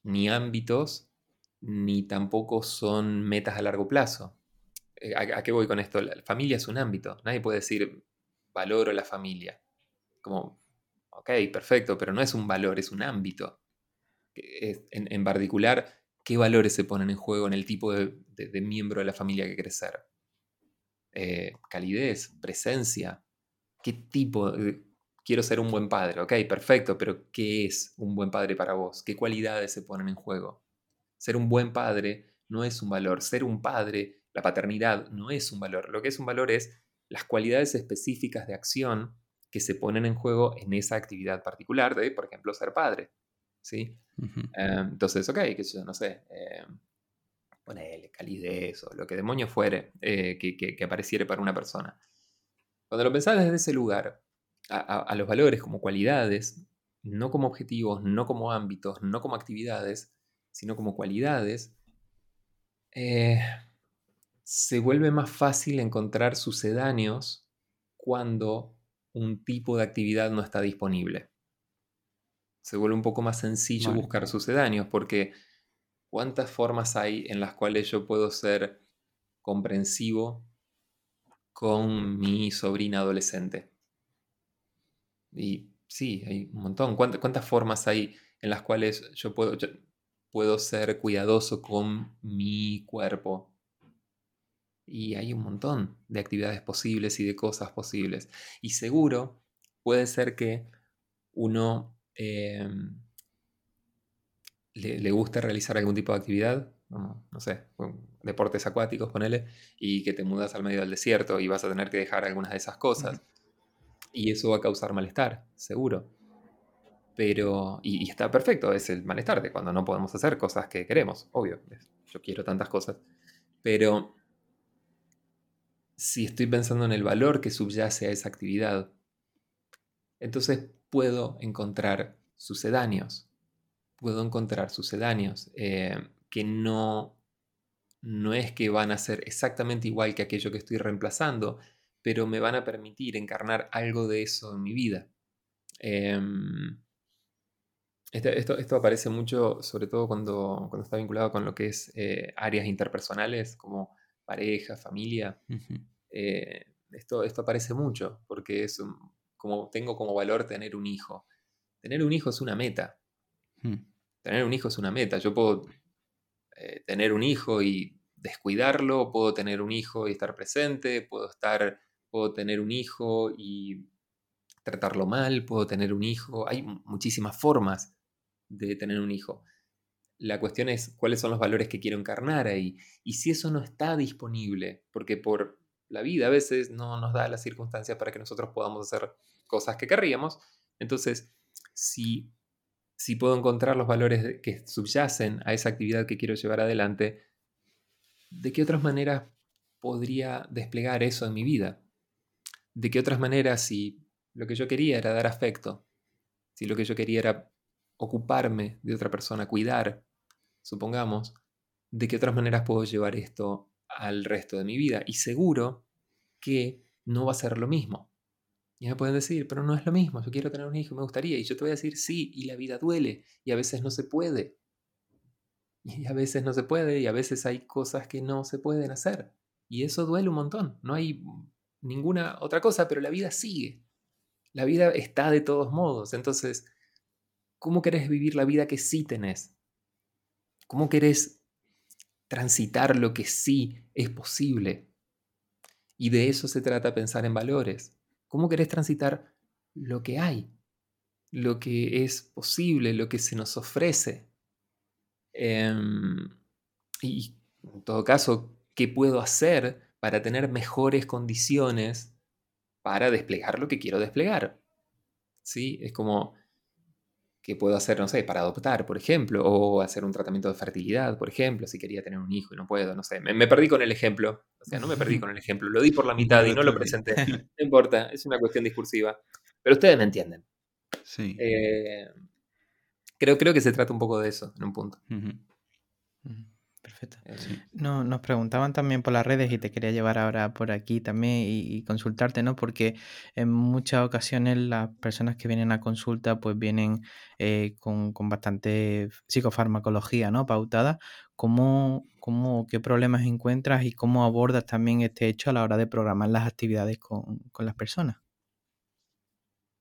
ni ámbitos, ni tampoco son metas a largo plazo. Eh, ¿A, qué voy con esto? La familia es un ámbito. Nadie puede decir valoro la familia. Como, ok, perfecto, pero no es un valor, es un ámbito. En, particular, ¿qué valores se ponen en juego en el tipo de, miembro de la familia que querés ser? Eh, calidez, presencia. ¿Qué tipo? quiero ser un buen padre. Ok, perfecto, pero ¿qué es un buen padre para vos? ¿Qué cualidades se ponen en juego? Ser un buen padre no es un valor. Ser un padre la paternidad no es un valor. Lo que es un valor es las cualidades específicas de acción que se ponen en juego en esa actividad particular de, por ejemplo, ser padre. ¿sí? Em, entonces, ok, que yo no sé, eh, ponele calidez o lo que demonio fuere eh, que, que, apareciere para una persona. Cuando lo pensás desde ese lugar, a, los valores como cualidades, no como objetivos, no como ámbitos, no como actividades, sino como cualidades, eh, se vuelve más fácil encontrar sucedáneos cuando un tipo de actividad no está disponible. Se vuelve un poco más sencillo buscar sucedáneos porque ¿cuántas formas hay en las cuales yo puedo ser comprensivo con mi sobrina adolescente? Y sí, hay un montón. ¿Cuántas, formas hay en las cuales yo puedo, yo puedo ser cuidadoso con mi cuerpo? Y hay un montón de actividades posibles y de cosas posibles. Y seguro puede ser que uno em, le, guste realizar algún tipo de actividad, no sé, deportes acuáticos, ponele, y que te mudas al medio del desierto y vas a tener que dejar algunas de esas cosas. Y eso va a causar malestar, seguro. Pero, y, está perfecto, es el malestar de cuando no podemos hacer cosas que queremos, obvio. Yo quiero tantas cosas. Pero si estoy pensando en el valor que subyace a esa actividad, entonces puedo encontrar sucedáneos. Puedo encontrar sucedáneos eh, que no, no es que van a ser exactamente igual que aquello que estoy reemplazando, pero me van a permitir encarnar algo de eso en mi vida. Em, este, esto, aparece mucho, sobre todo cuando, cuando está vinculado con lo que es eh, áreas interpersonales, como pareja, familia. Eh, esto, esto aparece mucho, porque es como tengo como valor tener un hijo. Tener un hijo es una meta. Hmm. Tener un hijo es una meta. Yo puedo eh, tener un hijo y descuidarlo, puedo tener un hijo y estar presente, puedo estar, puedo tener un hijo y tratarlo mal, puedo tener un hijo. Hay muchísimas formas de tener un hijo. La cuestión es cuáles son los valores que quiero encarnar ahí. Y si eso no está disponible, porque por la vida a veces no nos da las circunstancias para que nosotros podamos hacer cosas que querríamos, entonces si, si puedo encontrar los valores que subyacen a esa actividad que quiero llevar adelante, ¿de qué otras maneras podría desplegar eso en mi vida? ¿De qué otras maneras si lo que yo quería era dar afecto, si lo que yo quería era ocuparme de otra persona, cuidar, supongamos, de qué otras maneras puedo llevar esto al resto de mi vida. Y seguro que no va a ser lo mismo. Y me pueden decir, pero no es lo mismo, yo quiero tener un hijo, me gustaría. Y yo te voy a decir, sí, y la vida duele, y a veces no se puede. Y a veces no se puede, y a veces hay cosas que no se pueden hacer. Y eso duele un montón. No hay ninguna otra cosa, pero la vida sigue. La vida está de todos modos. Entonces, ¿Cómo querés vivir la vida que sí tenés? ¿Cómo querés transitar lo que sí es posible? Y de eso se trata pensar en valores. ¿Cómo querés transitar lo que hay? Lo que es posible, lo que se nos ofrece. Em, y en todo caso, ¿qué puedo hacer para tener mejores condiciones para desplegar lo que quiero desplegar? ¿Sí? Es como que puedo hacer, no sé, para adoptar, por ejemplo, o hacer un tratamiento de fertilidad, por ejemplo, si quería tener un hijo y no puedo, no sé. Me, perdí con el ejemplo. O sea, no me perdí con el ejemplo, lo di por la mitad y no lo presenté. No importa, es una cuestión discursiva. Pero ustedes me entienden. Sí. Eh, creo, creo que se trata un poco de eso, en un punto. Perfecto. No, nos preguntaban también por las redes y te quería llevar ahora por aquí también y, consultarte, ¿no? Porque en muchas ocasiones las personas que vienen a consulta pues vienen eh, con, bastante psicofarmacología, ¿no? Pautada. ¿Cómo, cómo, ¿Qué problemas encuentras y cómo abordas también este hecho a la hora de programar las actividades con, las personas?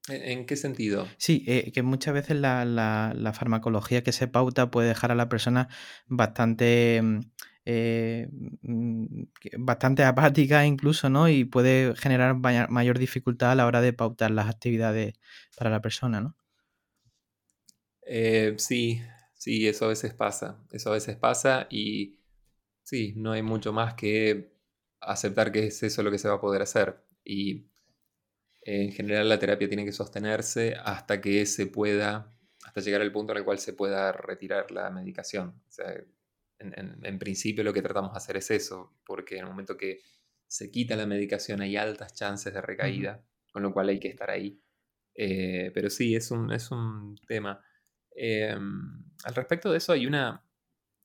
¿En qué sentido? Sí, eh, que muchas veces la, la, farmacología que se pauta puede dejar a la persona bastante, mm, eh, mm, bastante apática incluso, ¿no? Y puede generar mayor dificultad a la hora de pautar las actividades para la persona, ¿no? Eh, sí, sí, eso a veces pasa. Eso a veces pasa y sí, no hay mucho más que aceptar que es eso lo que se va a poder hacer. Y en general la terapia tiene que sostenerse hasta que se pueda, hasta llegar al punto en el cual se pueda retirar la medicación. O sea, en, principio lo que tratamos de hacer es eso, porque en el momento que se quita la medicación hay altas chances de recaída, con lo cual hay que estar ahí. Eh, pero sí, es un, es un tema. Em, al respecto de eso hay una,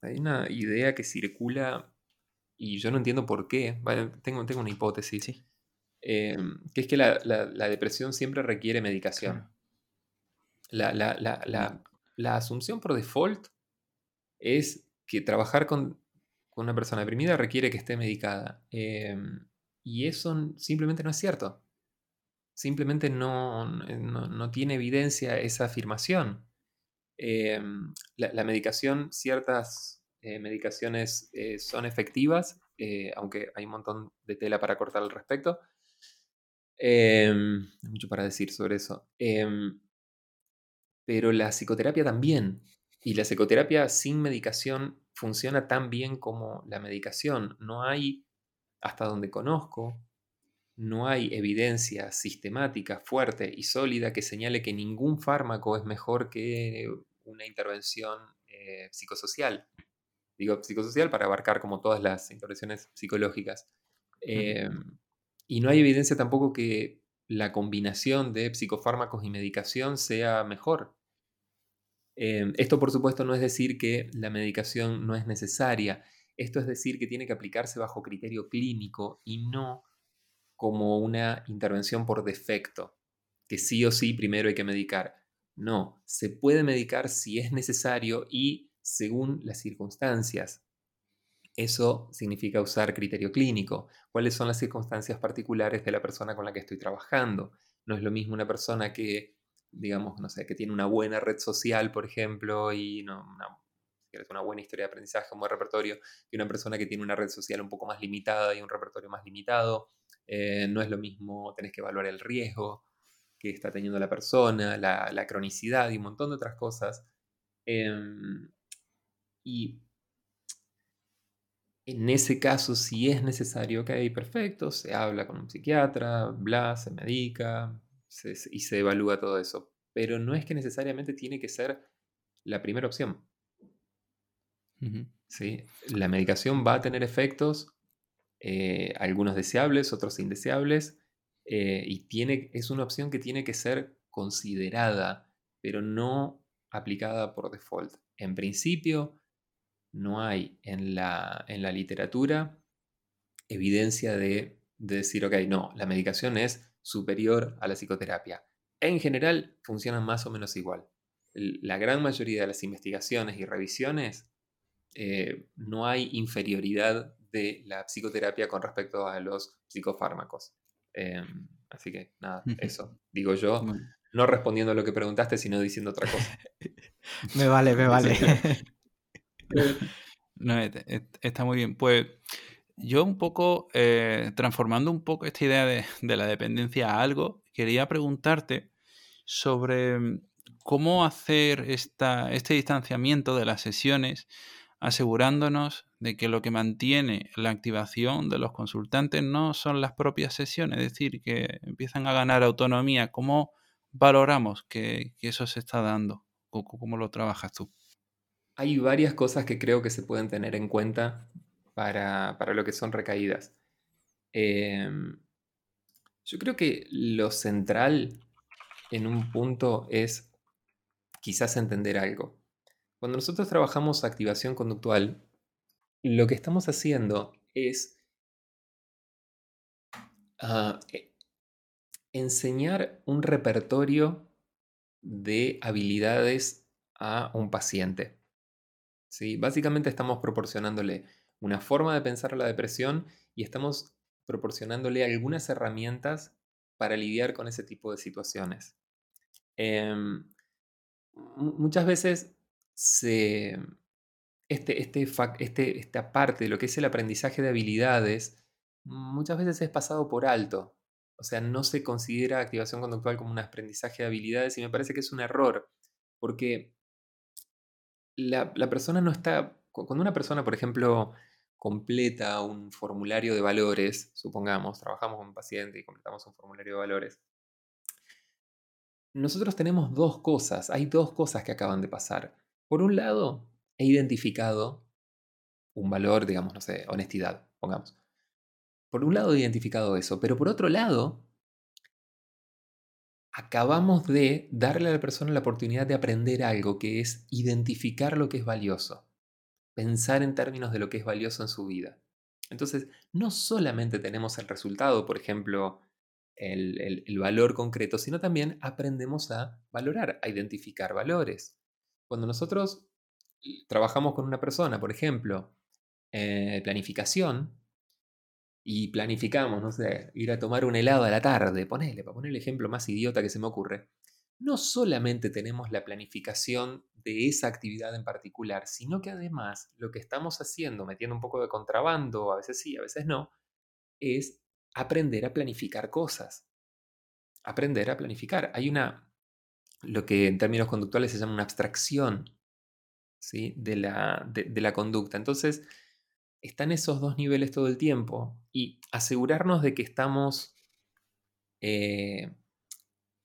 hay una idea que circula y yo no entiendo por qué. tengo, tengo una hipótesis. Sí. Em, que es que la, depresión siempre requiere medicación. La, asunción por default es que trabajar con, una persona deprimida requiere que esté medicada. Em, y eso simplemente no es cierto. Simplemente no, no, tiene evidencia esa afirmación. Em, la, medicación, ciertas eh, medicaciones eh, son efectivas, eh, aunque hay un montón de tela para cortar al respecto. Hay mucho para decir sobre eso. Em, pero la psicoterapia también. Y la psicoterapia sin medicación funciona tan bien como la medicación. No hay, hasta donde conozco, no hay evidencia sistemática, fuerte y sólida que señale que ningún fármaco es mejor que una intervención eh, psicosocial. Digo psicosocial para abarcar como todas las intervenciones psicológicas. Y no hay evidencia tampoco que la combinación de psicofármacos y medicación sea mejor. Em, esto por supuesto no es decir que la medicación no es necesaria, esto es decir que tiene que aplicarse bajo criterio clínico y no como una intervención por defecto, que sí o sí primero hay que medicar. No, se puede medicar si es necesario y según las circunstancias. Eso significa usar criterio clínico. ¿Cuáles son las circunstancias particulares de la persona con la que estoy trabajando? No es lo mismo una persona que, digamos, no sé, que tiene una buena red social, por ejemplo, y no, una, buena historia de aprendizaje, un buen repertorio, que una persona que tiene una red social un poco más limitada y un repertorio más limitado. Eh, no es lo mismo, tenés que evaluar el riesgo que está teniendo la persona, la, cronicidad y un montón de otras cosas. Em, y en ese caso, si es necesario, ok, perfecto, se habla con un psiquiatra, bla, se medica y se evalúa todo eso. Pero no es que necesariamente tiene que ser la primera opción. ¿Sí? La medicación va a tener efectos, eh, algunos deseables, otros indeseables, eh, y tiene, es una opción que tiene que ser considerada, pero no aplicada por default. En principio, no hay en la, en la literatura evidencia de, decir, ok, no, la medicación es superior a la psicoterapia. En general funcionan más o menos igual. La gran mayoría de las investigaciones y revisiones eh, no hay inferioridad de la psicoterapia con respecto a los psicofármacos. Em, así que nada, eso digo yo, no respondiendo a lo que preguntaste, sino diciendo otra cosa. me vale, me vale. No, está muy bien. Pues yo un poco, eh, transformando un poco esta idea de, la dependencia a algo, quería preguntarte sobre mm, cómo hacer este distanciamiento de las sesiones, asegurándonos de que lo que mantiene la activación de los consultantes no son las propias sesiones, es decir, que empiezan a ganar autonomía. ¿Cómo valoramos que, eso se está dando? ¿Cómo lo trabajas tú? Hay varias cosas que creo que se pueden tener en cuenta para, lo que son recaídas. Em, yo creo que lo central en un punto es quizás entender algo. Cuando nosotros trabajamos activación conductual, lo que estamos haciendo es ah, e, enseñar un repertorio de habilidades a un paciente. Básicamente estamos proporcionándole una forma de pensar la depresión y estamos proporcionándole algunas herramientas para lidiar con ese tipo de situaciones. Em, muchas veces se, este, este, este, esta parte de lo que es el aprendizaje de habilidades, muchas veces es pasado por alto. O sea, no se considera activación conductual como un aprendizaje de habilidades y me parece que es un error, porque la, persona no está, cuando una persona, por ejemplo, completa un formulario de valores, supongamos, trabajamos con un paciente y completamos un formulario de valores, nosotros tenemos dos cosas, hay dos cosas que acaban de pasar. Por un lado, he identificado un valor, digamos, no sé, honestidad, pongamos. Por un lado he identificado eso, pero por otro lado, acabamos de darle a la persona la oportunidad de aprender algo que es identificar lo que es valioso, pensar en términos de lo que es valioso en su vida. Entonces, no solamente tenemos el resultado, por ejemplo, el, valor concreto, sino también aprendemos a valorar, a identificar valores. Cuando nosotros trabajamos con una persona, por ejemplo, eh, planificación, y planificamos, no sé, ir a tomar un helado a la tarde, ponele, para poner el ejemplo más idiota que se me ocurre, no solamente tenemos la planificación de esa actividad en particular, sino que además lo que estamos haciendo, metiendo un poco de contrabando, a veces sí, a veces no, es aprender a planificar cosas. Aprender a planificar. Hay una, lo que en términos conductuales se llama una abstracción ¿sí? de, la, de la conducta. Entonces, están esos dos niveles todo el tiempo y asegurarnos de que estamos eh,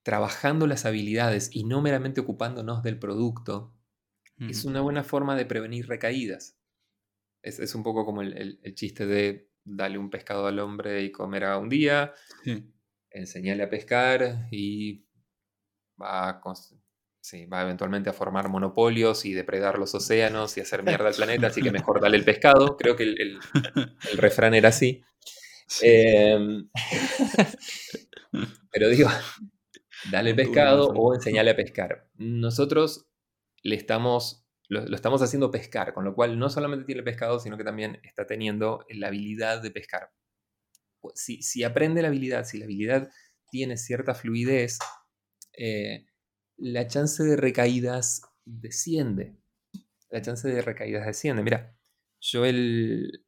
trabajando las habilidades y no meramente ocupándonos del producto, es una buena forma de prevenir recaídas. Es, un poco como el, chiste de darle un pescado al hombre y comer a un día, enseñarle a pescar y va a, va eventualmente a formar monopolios y depredar los océanos y hacer mierda al planeta, así que mejor dale el pescado. Creo que el, refrán era así. Em, pero digo, dale el pescado o enseñale a pescar. Nosotros le estamos, lo, estamos haciendo pescar, con lo cual no solamente tiene el pescado, sino que también está teniendo la habilidad de pescar. Si, si aprende la habilidad, si la habilidad tiene cierta fluidez, eh, la chance de recaídas desciende. La chance de recaídas desciende. Mira, yo el,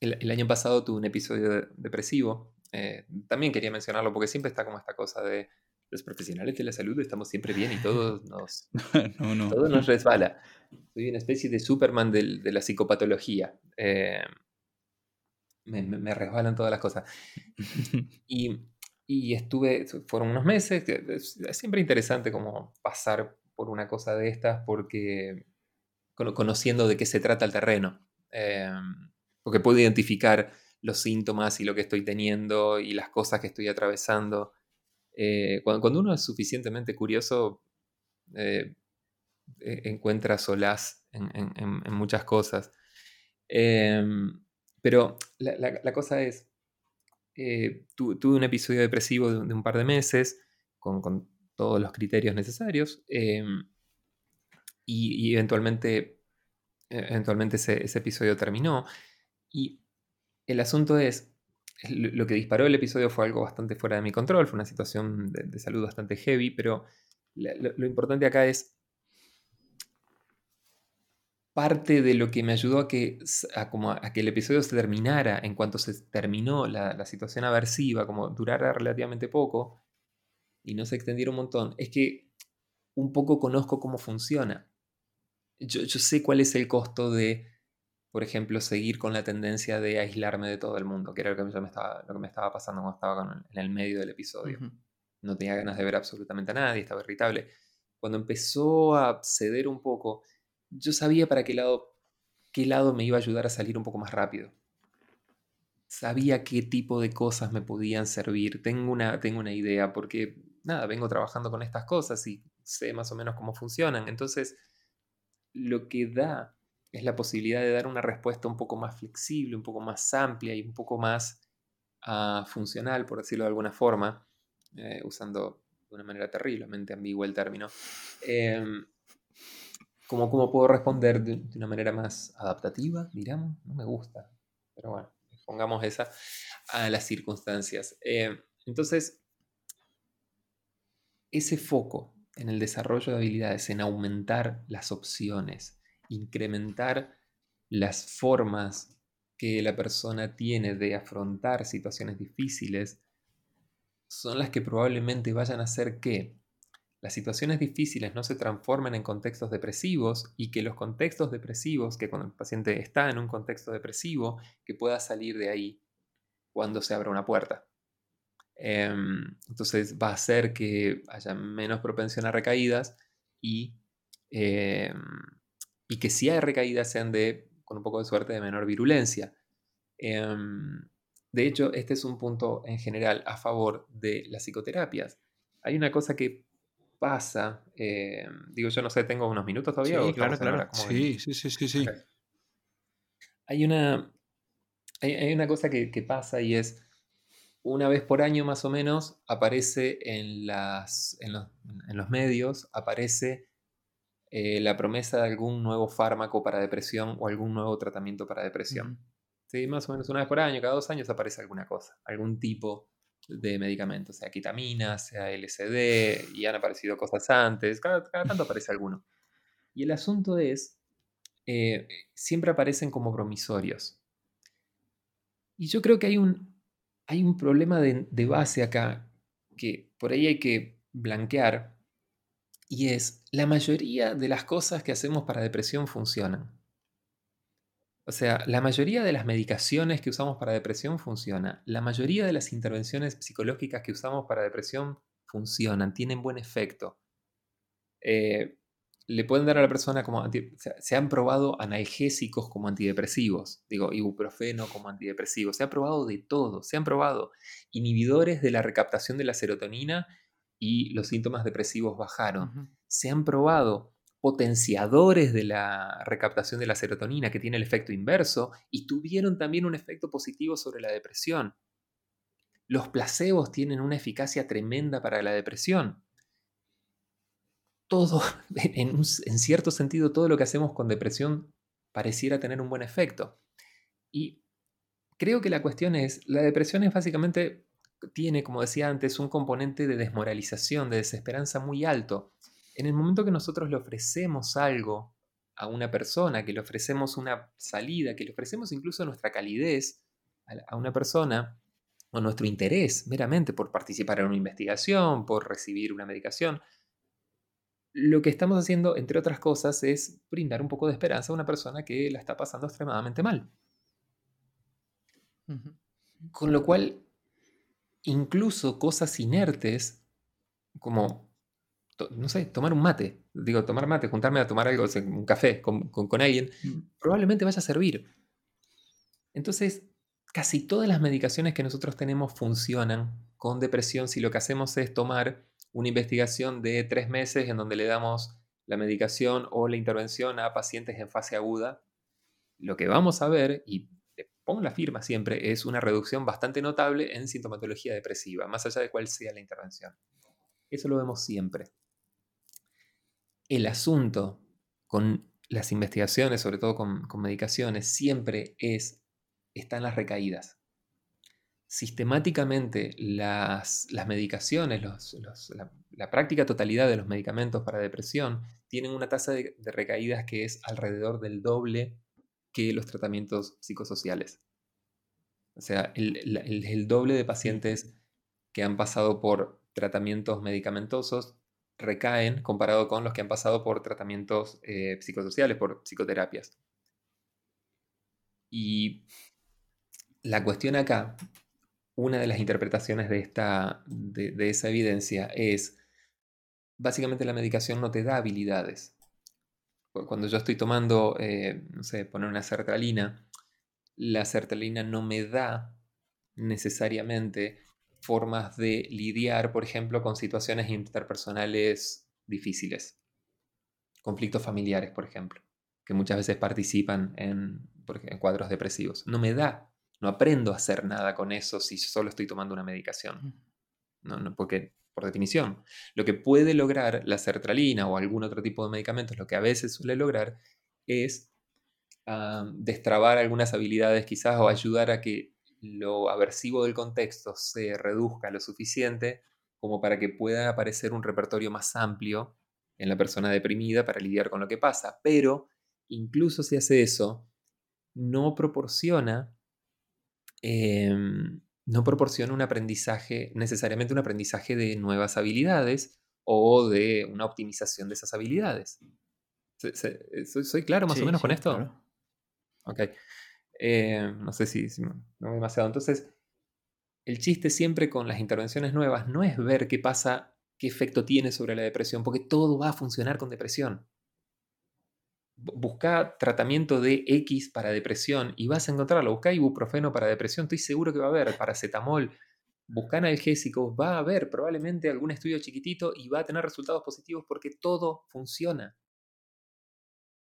el, año pasado tuve un episodio depresivo. Eh, también quería mencionarlo porque siempre está como esta cosa de los profesionales de la salud estamos siempre bien y todo nos, Todo nos resbala. Soy una especie de Superman de la psicopatología. Eh, me, me, resbalan todas las cosas. Y, y, estuve, fueron unos meses, es, siempre interesante como pasar por una cosa de estas porque conociendo de qué se trata el terreno. Eh, porque puedo identificar los síntomas y lo que estoy teniendo y las cosas que estoy atravesando. Eh, cuando, uno es suficientemente curioso, eh, e, encuentra solaz en, muchas cosas. Pero la, cosa es, eh, tuve un episodio depresivo de, un par de meses, con, todos los criterios necesarios, em, y, eventualmente, eventualmente ese, ese episodio terminó. Y el asunto es, lo que disparó el episodio fue algo bastante fuera de mi control, fue una situación de, salud bastante heavy, pero lo, importante acá es parte de lo que me ayudó a que, como a, que el episodio se terminara en cuanto se terminó la, situación aversiva, como durara relativamente poco y no se extendiera un montón, es que un poco conozco cómo funciona. yo sé cuál es el costo de por ejemplo, seguir con la tendencia de aislarme de todo el mundo, que era lo que, me estaba, lo que me estaba pasando cuando estaba en el medio del episodio. No tenía ganas de ver absolutamente a nadie, estaba irritable. Cuando empezó a ceder un poco, yo sabía para qué lado, qué lado me iba a ayudar a salir un poco más rápido. Sabía qué tipo de cosas me podían servir. Tengo una, tengo una idea, porque nada, vengo trabajando con estas cosas y sé más o menos cómo funcionan. Entonces, lo que da es la posibilidad de dar una respuesta un poco más flexible, un poco más amplia y un poco más ah, funcional, por decirlo de alguna forma, eh, usando de una manera terriblemente ambigua el término. Em, ¿cómo, puedo responder de, una manera más adaptativa? No me gusta, pero bueno, pongamos esa a las circunstancias. Em, entonces, ese foco en el desarrollo de habilidades, en aumentar las opciones, incrementar las formas que la persona tiene de afrontar situaciones difíciles son las que probablemente vayan a hacer que las situaciones difíciles no se transformen en contextos depresivos y que los contextos depresivos, que cuando el paciente está en un contexto depresivo, que pueda salir de ahí cuando se abra una puerta. Em, entonces va a hacer que haya menos propensión a recaídas y em, y que si hay recaídas sean de, con un poco de suerte, de menor virulencia. Em, de hecho, este es un punto en general a favor de las psicoterapias. Hay una cosa que pasa, em, digo, yo no sé, tengo unos minutos todavía. Sí, claro, claro. Sí, sí, sí, sí, sí. Hay una, hay, una cosa que, que, pasa y es, una vez por año más o menos, aparece en, las, en, los, en los medios, aparece eh, la promesa de algún nuevo fármaco para depresión o algún nuevo tratamiento para depresión. Sí, más o menos una vez por año, cada dos años aparece alguna cosa, algún tipo de medicamento, sea ketamina, sea LSD, y han aparecido cosas antes, cada, tanto aparece alguno. Y el asunto es, eh, siempre aparecen como promisorios. Y yo creo que hay un, hay un problema de, de base acá que por ahí hay que blanquear, y es, la mayoría de las cosas que hacemos para depresión funcionan. O sea, la mayoría de las medicaciones que usamos para depresión funciona. La mayoría de las intervenciones psicológicas que usamos para depresión funcionan, tienen buen efecto. Eh, le pueden dar a la persona como se han probado analgésicos como antidepresivos, digo, ibuprofeno como antidepresivo, se ha probado de todo, se han probado inhibidores de la recaptación de la serotonina y los síntomas depresivos bajaron. Se han probado potenciadores de la recaptación de la serotonina que tiene el efecto inverso y tuvieron también un efecto positivo sobre la depresión. Los placebos tienen una eficacia tremenda para la depresión todo, en, cierto sentido, todo lo que hacemos con depresión pareciera tener un buen efecto. Y creo que la cuestión es, la depresión es básicamente, tiene, como decía antes, un componente de desmoralización, de desesperanza muy alto. En el momento que nosotros le ofrecemos algo a una persona, que le ofrecemos una salida, que le ofrecemos incluso nuestra calidez a una persona, o nuestro interés meramente por participar en una investigación, por recibir una medicación, lo que estamos haciendo, entre otras cosas, es brindar un poco de esperanza a una persona que la está pasando extremadamente mal. Con lo cual, incluso cosas inertes, como, no sé, tomar un mate, digo, tomar mate, juntarme a tomar algo, un café con, con alguien, mm. probablemente vaya a servir. Entonces, casi todas las medicaciones que nosotros tenemos funcionan con depresión si lo que hacemos es tomar una investigación de tres meses en donde le damos la medicación o la intervención a pacientes en fase aguda, lo que vamos a ver, y pongo la firma siempre, es una reducción bastante notable en sintomatología depresiva, más allá de cuál sea la intervención. Eso lo vemos siempre. El asunto con las investigaciones, sobre todo con, medicaciones, siempre es, están las recaídas sistemáticamente las, medicaciones, la, práctica totalidad de los medicamentos para depresión tienen una tasa de, recaídas que es alrededor del doble que los tratamientos psicosociales. O sea, el, doble de pacientes que han pasado por tratamientos medicamentosos recaen comparado con los que han pasado por tratamientos eh, psicosociales, por psicoterapias. Y la cuestión acá una de las interpretaciones de, esta, de, esa evidencia es, básicamente la medicación no te da habilidades. Cuando yo estoy tomando, eh, no sé, poner una sertralina, la sertralina no me da necesariamente formas de lidiar, por ejemplo, con situaciones interpersonales difíciles. Conflictos familiares, por ejemplo, que muchas veces participan en, en cuadros depresivos. No me da no aprendo a hacer nada con eso si solo estoy tomando una medicación. No, porque, por definición, lo que puede lograr la sertralina o algún otro tipo de medicamentos, lo que a veces suele lograr es destrabar algunas habilidades quizás o ayudar a que lo aversivo del contexto se reduzca lo suficiente como para que pueda aparecer un repertorio más amplio en la persona deprimida para lidiar con lo que pasa. Pero incluso si hace eso, no proporciona Em, no proporciona un aprendizaje, necesariamente un aprendizaje de nuevas habilidades o de una optimización de esas habilidades. Eh, ¿Soy, claro más o menos con esto? Ok. Em, no sé si, no demasiado. Entonces, el chiste siempre con las intervenciones nuevas no es ver qué pasa, qué efecto tiene sobre la depresión, porque todo va a funcionar con depresión busca tratamiento de X para depresión y vas a encontrarlo. Busca ibuprofeno para depresión, estoy seguro que va a haber paracetamol. Busca analgésicos, va a haber probablemente algún estudio chiquitito y va a tener resultados positivos porque todo funciona.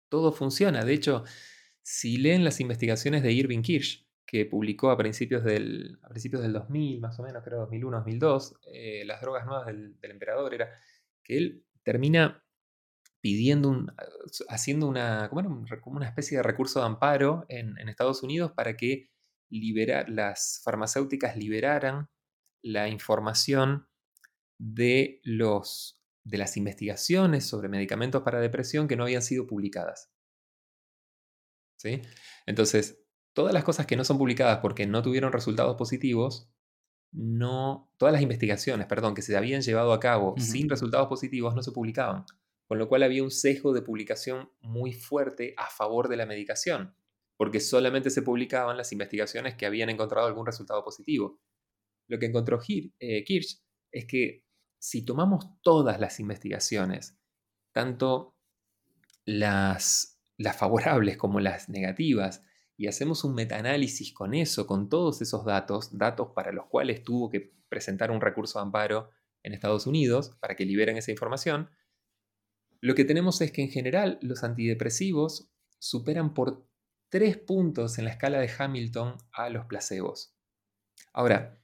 Todo funciona. De hecho, si leen las investigaciones de Irving Kirsch, que publicó a principios del, a principios del 2000, más o menos, creo 2001, 2002, eh, las drogas nuevas del, del emperador, era que él termina pidiendo un, haciendo una, una especie de recurso de amparo en, Estados Unidos para que las farmacéuticas liberaran la información de, los, de las investigaciones sobre medicamentos para depresión que no habían sido publicadas. ¿Sí? Entonces, todas las cosas que no son publicadas porque no tuvieron resultados positivos, no, todas las investigaciones, perdón, que se habían llevado a cabo sin resultados positivos no se publicaban con lo cual había un sesgo de publicación muy fuerte a favor de la medicación, porque solamente se publicaban las investigaciones que habían encontrado algún resultado positivo. Lo que encontró eh, Kirsch es que si tomamos todas las investigaciones, tanto las, las favorables como las negativas, y hacemos un metaanálisis con eso, con todos esos datos, datos para los cuales tuvo que presentar un recurso de amparo en Estados Unidos para que liberen esa información, lo que tenemos es que en general los antidepresivos superan por tres puntos en la escala de Hamilton a los placebos. Ahora,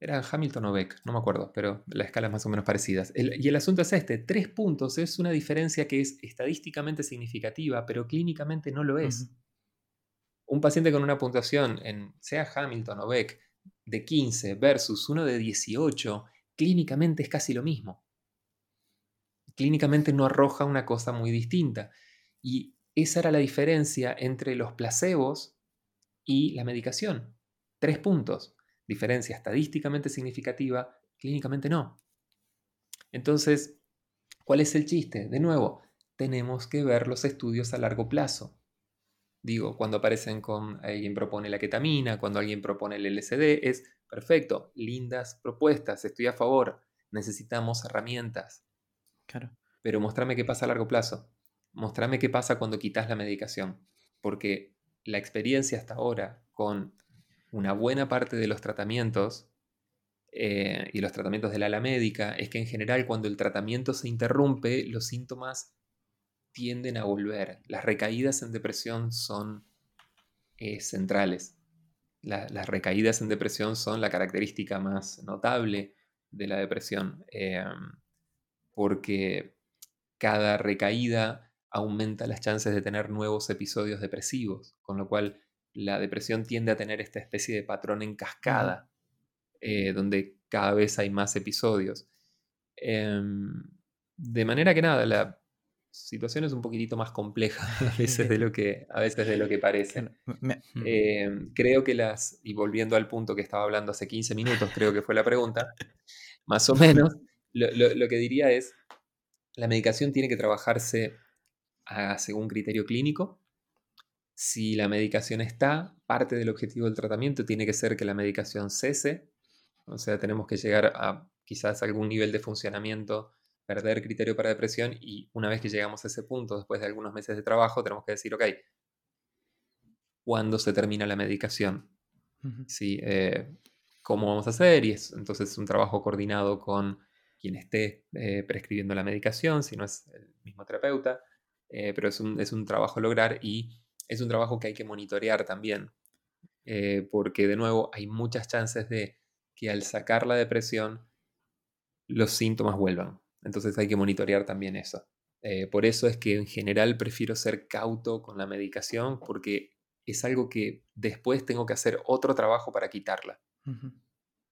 era Hamilton o Beck, no me acuerdo, pero las escalas más o menos parecidas. y el asunto es este, tres puntos es una diferencia que es estadísticamente significativa, pero clínicamente no lo es. Un paciente con una puntuación en, sea Hamilton o Beck, de 15 versus uno de 18, clínicamente es casi lo mismo clínicamente no arroja una cosa muy distinta. Y esa era la diferencia entre los placebos y la medicación. Tres puntos. Diferencia estadísticamente significativa, clínicamente no. Entonces, ¿cuál es el chiste? De nuevo, tenemos que ver los estudios a largo plazo. Digo, cuando aparecen con alguien propone la ketamina, cuando alguien propone el LSD, es perfecto, lindas propuestas, estoy a favor, necesitamos herramientas. Pero mostrame qué pasa a largo plazo. Mostrame qué pasa cuando quitas la medicación. Porque la experiencia hasta ahora con una buena parte de los tratamientos eh, y los tratamientos del ala médica es que en general cuando el tratamiento se interrumpe, los síntomas tienden a volver. Las recaídas en depresión son eh, centrales. las recaídas en depresión son la característica más notable de la depresión. Eh, porque cada recaída aumenta las chances de tener nuevos episodios depresivos, con lo cual la depresión tiende a tener esta especie de patrón en cascada, eh, donde cada vez hay más episodios. Em, de manera que nada, la situación es un poquitito más compleja a veces de lo que, a veces de lo que parece. Em, creo que las, y volviendo al punto que estaba hablando hace 15 minutos, creo que fue la pregunta, más o menos, lo, que diría es, la medicación tiene que trabajarse según criterio clínico. Si la medicación está, parte del objetivo del tratamiento tiene que ser que la medicación cese. O sea, tenemos que llegar a quizás algún nivel de funcionamiento, perder criterio para depresión y una vez que llegamos a ese punto, después de algunos meses de trabajo, tenemos que decir, ok, ¿cuándo se termina la medicación? Eh, ¿Cómo vamos a hacer? Y es entonces un trabajo coordinado con quien esté eh, prescribiendo la medicación, si no es el mismo terapeuta, eh, pero es un, trabajo lograr y es un trabajo que hay que monitorear también, eh, porque de nuevo hay muchas chances de que al sacar la depresión los síntomas vuelvan. Entonces hay que monitorear también eso. por eso es que en general prefiero ser cauto con la medicación porque es algo que después tengo que hacer otro trabajo para quitarla.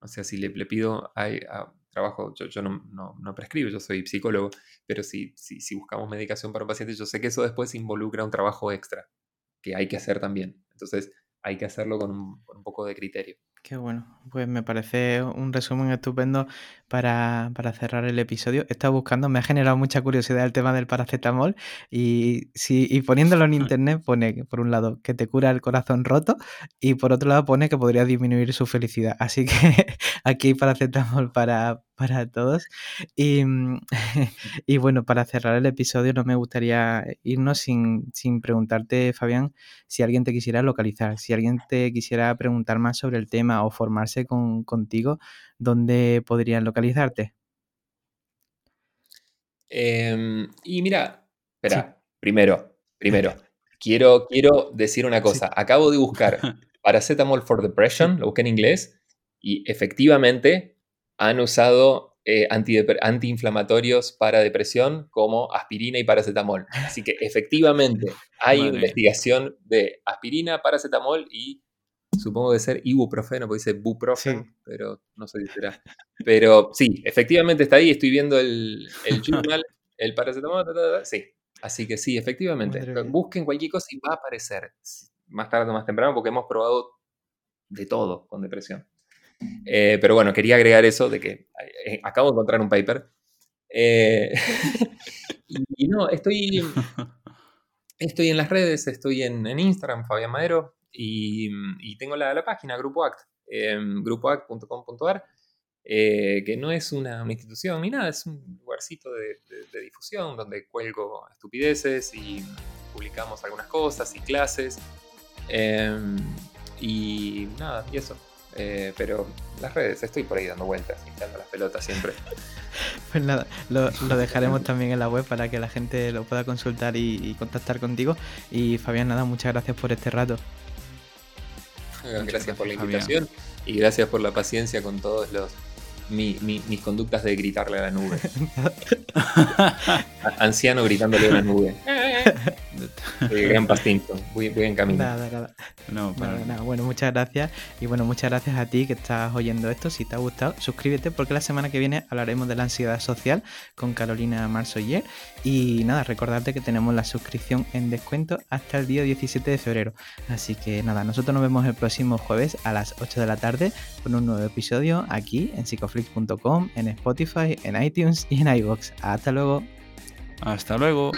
O sea, si le, pido a, trabajo, yo, yo no, no, prescribo, yo soy psicólogo, pero si, si, si, buscamos medicación para un paciente, yo sé que eso después involucra un trabajo extra, que hay que hacer también. Entonces, hay que hacerlo con un, con un poco de criterio. Qué bueno, pues me parece un resumen estupendo para, cerrar el episodio. He estado buscando, me ha generado mucha curiosidad el tema del paracetamol y, si, y poniéndolo en internet pone, por un lado, que te cura el corazón roto y por otro lado pone que podría disminuir su felicidad. Así que aquí paracetamol para, para todos. Y, mm, y, bueno, para cerrar el episodio no me gustaría irnos sin, sin preguntarte, Fabián, si alguien te quisiera localizar, si alguien te quisiera preguntar más sobre el tema o formarse con, contigo, ¿dónde podrían localizarte? Em, y mira, espera, primero, primero, quiero, quiero decir una cosa. Acabo de buscar Paracetamol for Depression, lo busqué en inglés, y efectivamente han usado eh, antiinflamatorios para depresión como aspirina y paracetamol. Así que efectivamente hay investigación de aspirina, paracetamol y supongo de ser ibuprofeno, porque dice buprofen, pero no sé si será. Pero sí, efectivamente está ahí, estoy viendo el, el journal, el paracetamol, sí. Así que sí, efectivamente. Busquen cualquier cosa y va a aparecer más tarde o más temprano, porque hemos probado de todo con depresión. Eh, pero bueno, quería agregar eso de que eh, acabo de encontrar un paper. Eh, y, no, estoy. Estoy en las redes, estoy en, Instagram, Fabián Madero, y, tengo la, página Grupo Act, eh, grupoact.com.ar, que no es una, institución ni nada, es un lugarcito de, difusión donde cuelgo estupideces y publicamos algunas cosas y clases. Em, y nada, y eso. Eh, pero las redes, estoy por ahí dando vueltas, hinchando las pelotas siempre. Pues nada, lo, dejaremos también en la web para que la gente lo pueda consultar y, contactar contigo. Y Fabián, nada, muchas gracias por este rato. Gracias, por la invitación y gracias por la paciencia con todos los mis conductas de gritarle a la nube. Anciano gritándole a la nube. gran Pastinto, voy, en camino. Nada, nada. No, nada, Bueno, muchas gracias. Y bueno, muchas gracias a ti que estás oyendo esto. Si te ha gustado, suscríbete porque la semana que viene hablaremos de la ansiedad social con Carolina Marsoyer. Y nada, recordarte que tenemos la suscripción en descuento hasta el día 17 de febrero. Así que nada, nosotros nos vemos el próximo jueves a las 8 de la tarde con un nuevo episodio aquí en psicoflix.com, en Spotify, en iTunes y en iBox. Hasta luego. Hasta luego.